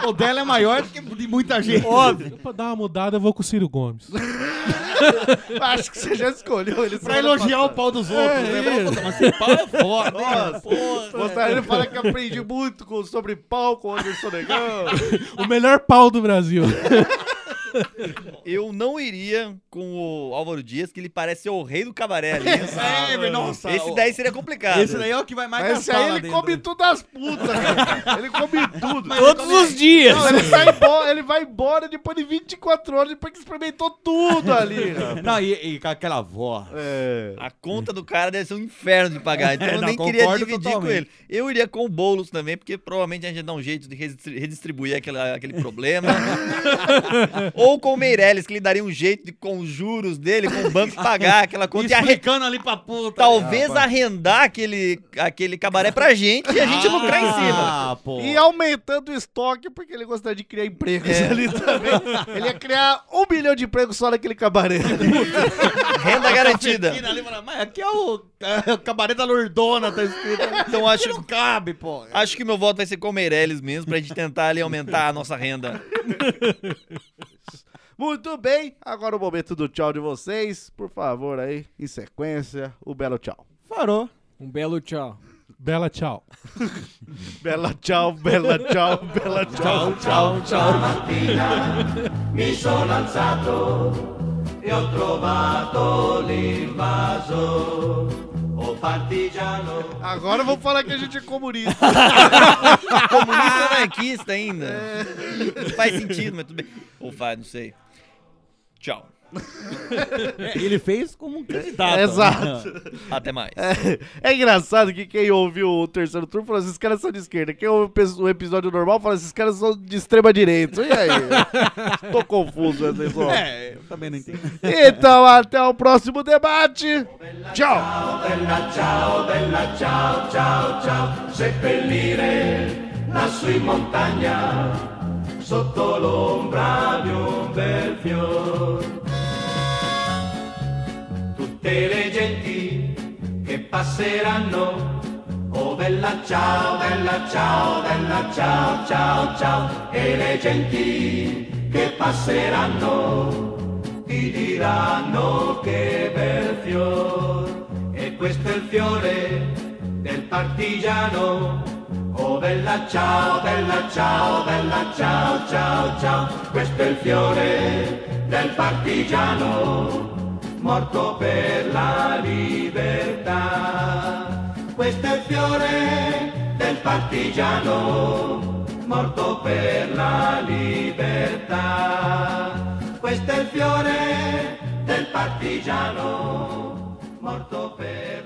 o dela é maior do que de muita gente. Óbvio. Pra dar uma mudada, eu vou com o Ciro Gomes. Acho que você já escolheu ele. Pra elogiar o pau dos outros, É, né? isso. Mas esse pau é foda? Nossa, Porra. gostaria de falar que aprendi muito com, sobre pau com o Anderson Negão. O melhor pau do Brasil. Eu não iria com o Álvaro Dias, que ele parece ser o rei do cabaré ali. É, nossa. Esse daí seria complicado. Esse daí é o que vai mais Mas esse gastar aí lá ele dentro. come tudo das putas, cara. Ele come tudo. Todos os dias. Não, ele, sai embora, ele vai embora depois de 24 horas, depois que experimentou tudo ali. cara. Não, e, e com aquela voz. É. A conta do cara deve ser um inferno de pagar. Então É, eu não, nem queria concordo dividir totalmente. com ele. Eu iria com o Boulos também, porque provavelmente a gente dá um jeito de redistri- redistribuir aquela, aquele problema. Ou com o Meirelles, que ele daria um jeito de, com os juros dele, com o banco pagar aquela conta. E arre- Explicando ali pra puta. Talvez rapaz. arrendar aquele, aquele cabaré pra gente e a gente lucrar em cima. Ah, pô. E aumentando o estoque, porque ele gostaria de criar empregos É. ali também. Ele ia criar um milhão de empregos só naquele cabaré. Renda garantida. Mas aqui é o, é o cabaré da Lordona, tá escrito. Então acho, Não cabe, pô. acho que meu voto vai ser com o Meirelles mesmo, pra gente tentar ali aumentar a nossa renda. Muito bem, agora o momento do tchau de vocês. Por favor, aí, em sequência, o belo tchau. Farou. Um belo tchau. Bela tchau. Bela tchau, bela tchau, bela tchau, tchau, tchau. Mi sono alzato e ho trovato l'invaso. O partigiano. Agora vamos falar que a gente é comunista. Comunista anarquista ainda. Não faz sentido, mas tudo bem. Ou faz, não sei. Tchau. É, ele fez como um candidato. É, exato. Até mais. É, é engraçado que quem ouviu o terceiro turno falou: esses caras são de esquerda. Quem ouviu o episódio normal falou: esses caras são de extrema direita. E aí? Tô confuso, Wesley Zop. É, eu também não entendo. Então, até o próximo debate. Tchau. Bella sotto l'ombra di un bel fior. Tutte le genti che passeranno, oh bella ciao, bella ciao, bella ciao, ciao, ciao. E le genti che passeranno, ti diranno che bel fior, e questo è il fiore del partigiano. Oh bella ciao, bella ciao, bella ciao, ciao, ciao, questo è il fiore del partigiano, morto per la libertà. Questo è il fiore del partigiano, morto per la libertà. Questo è il fiore del partigiano, morto per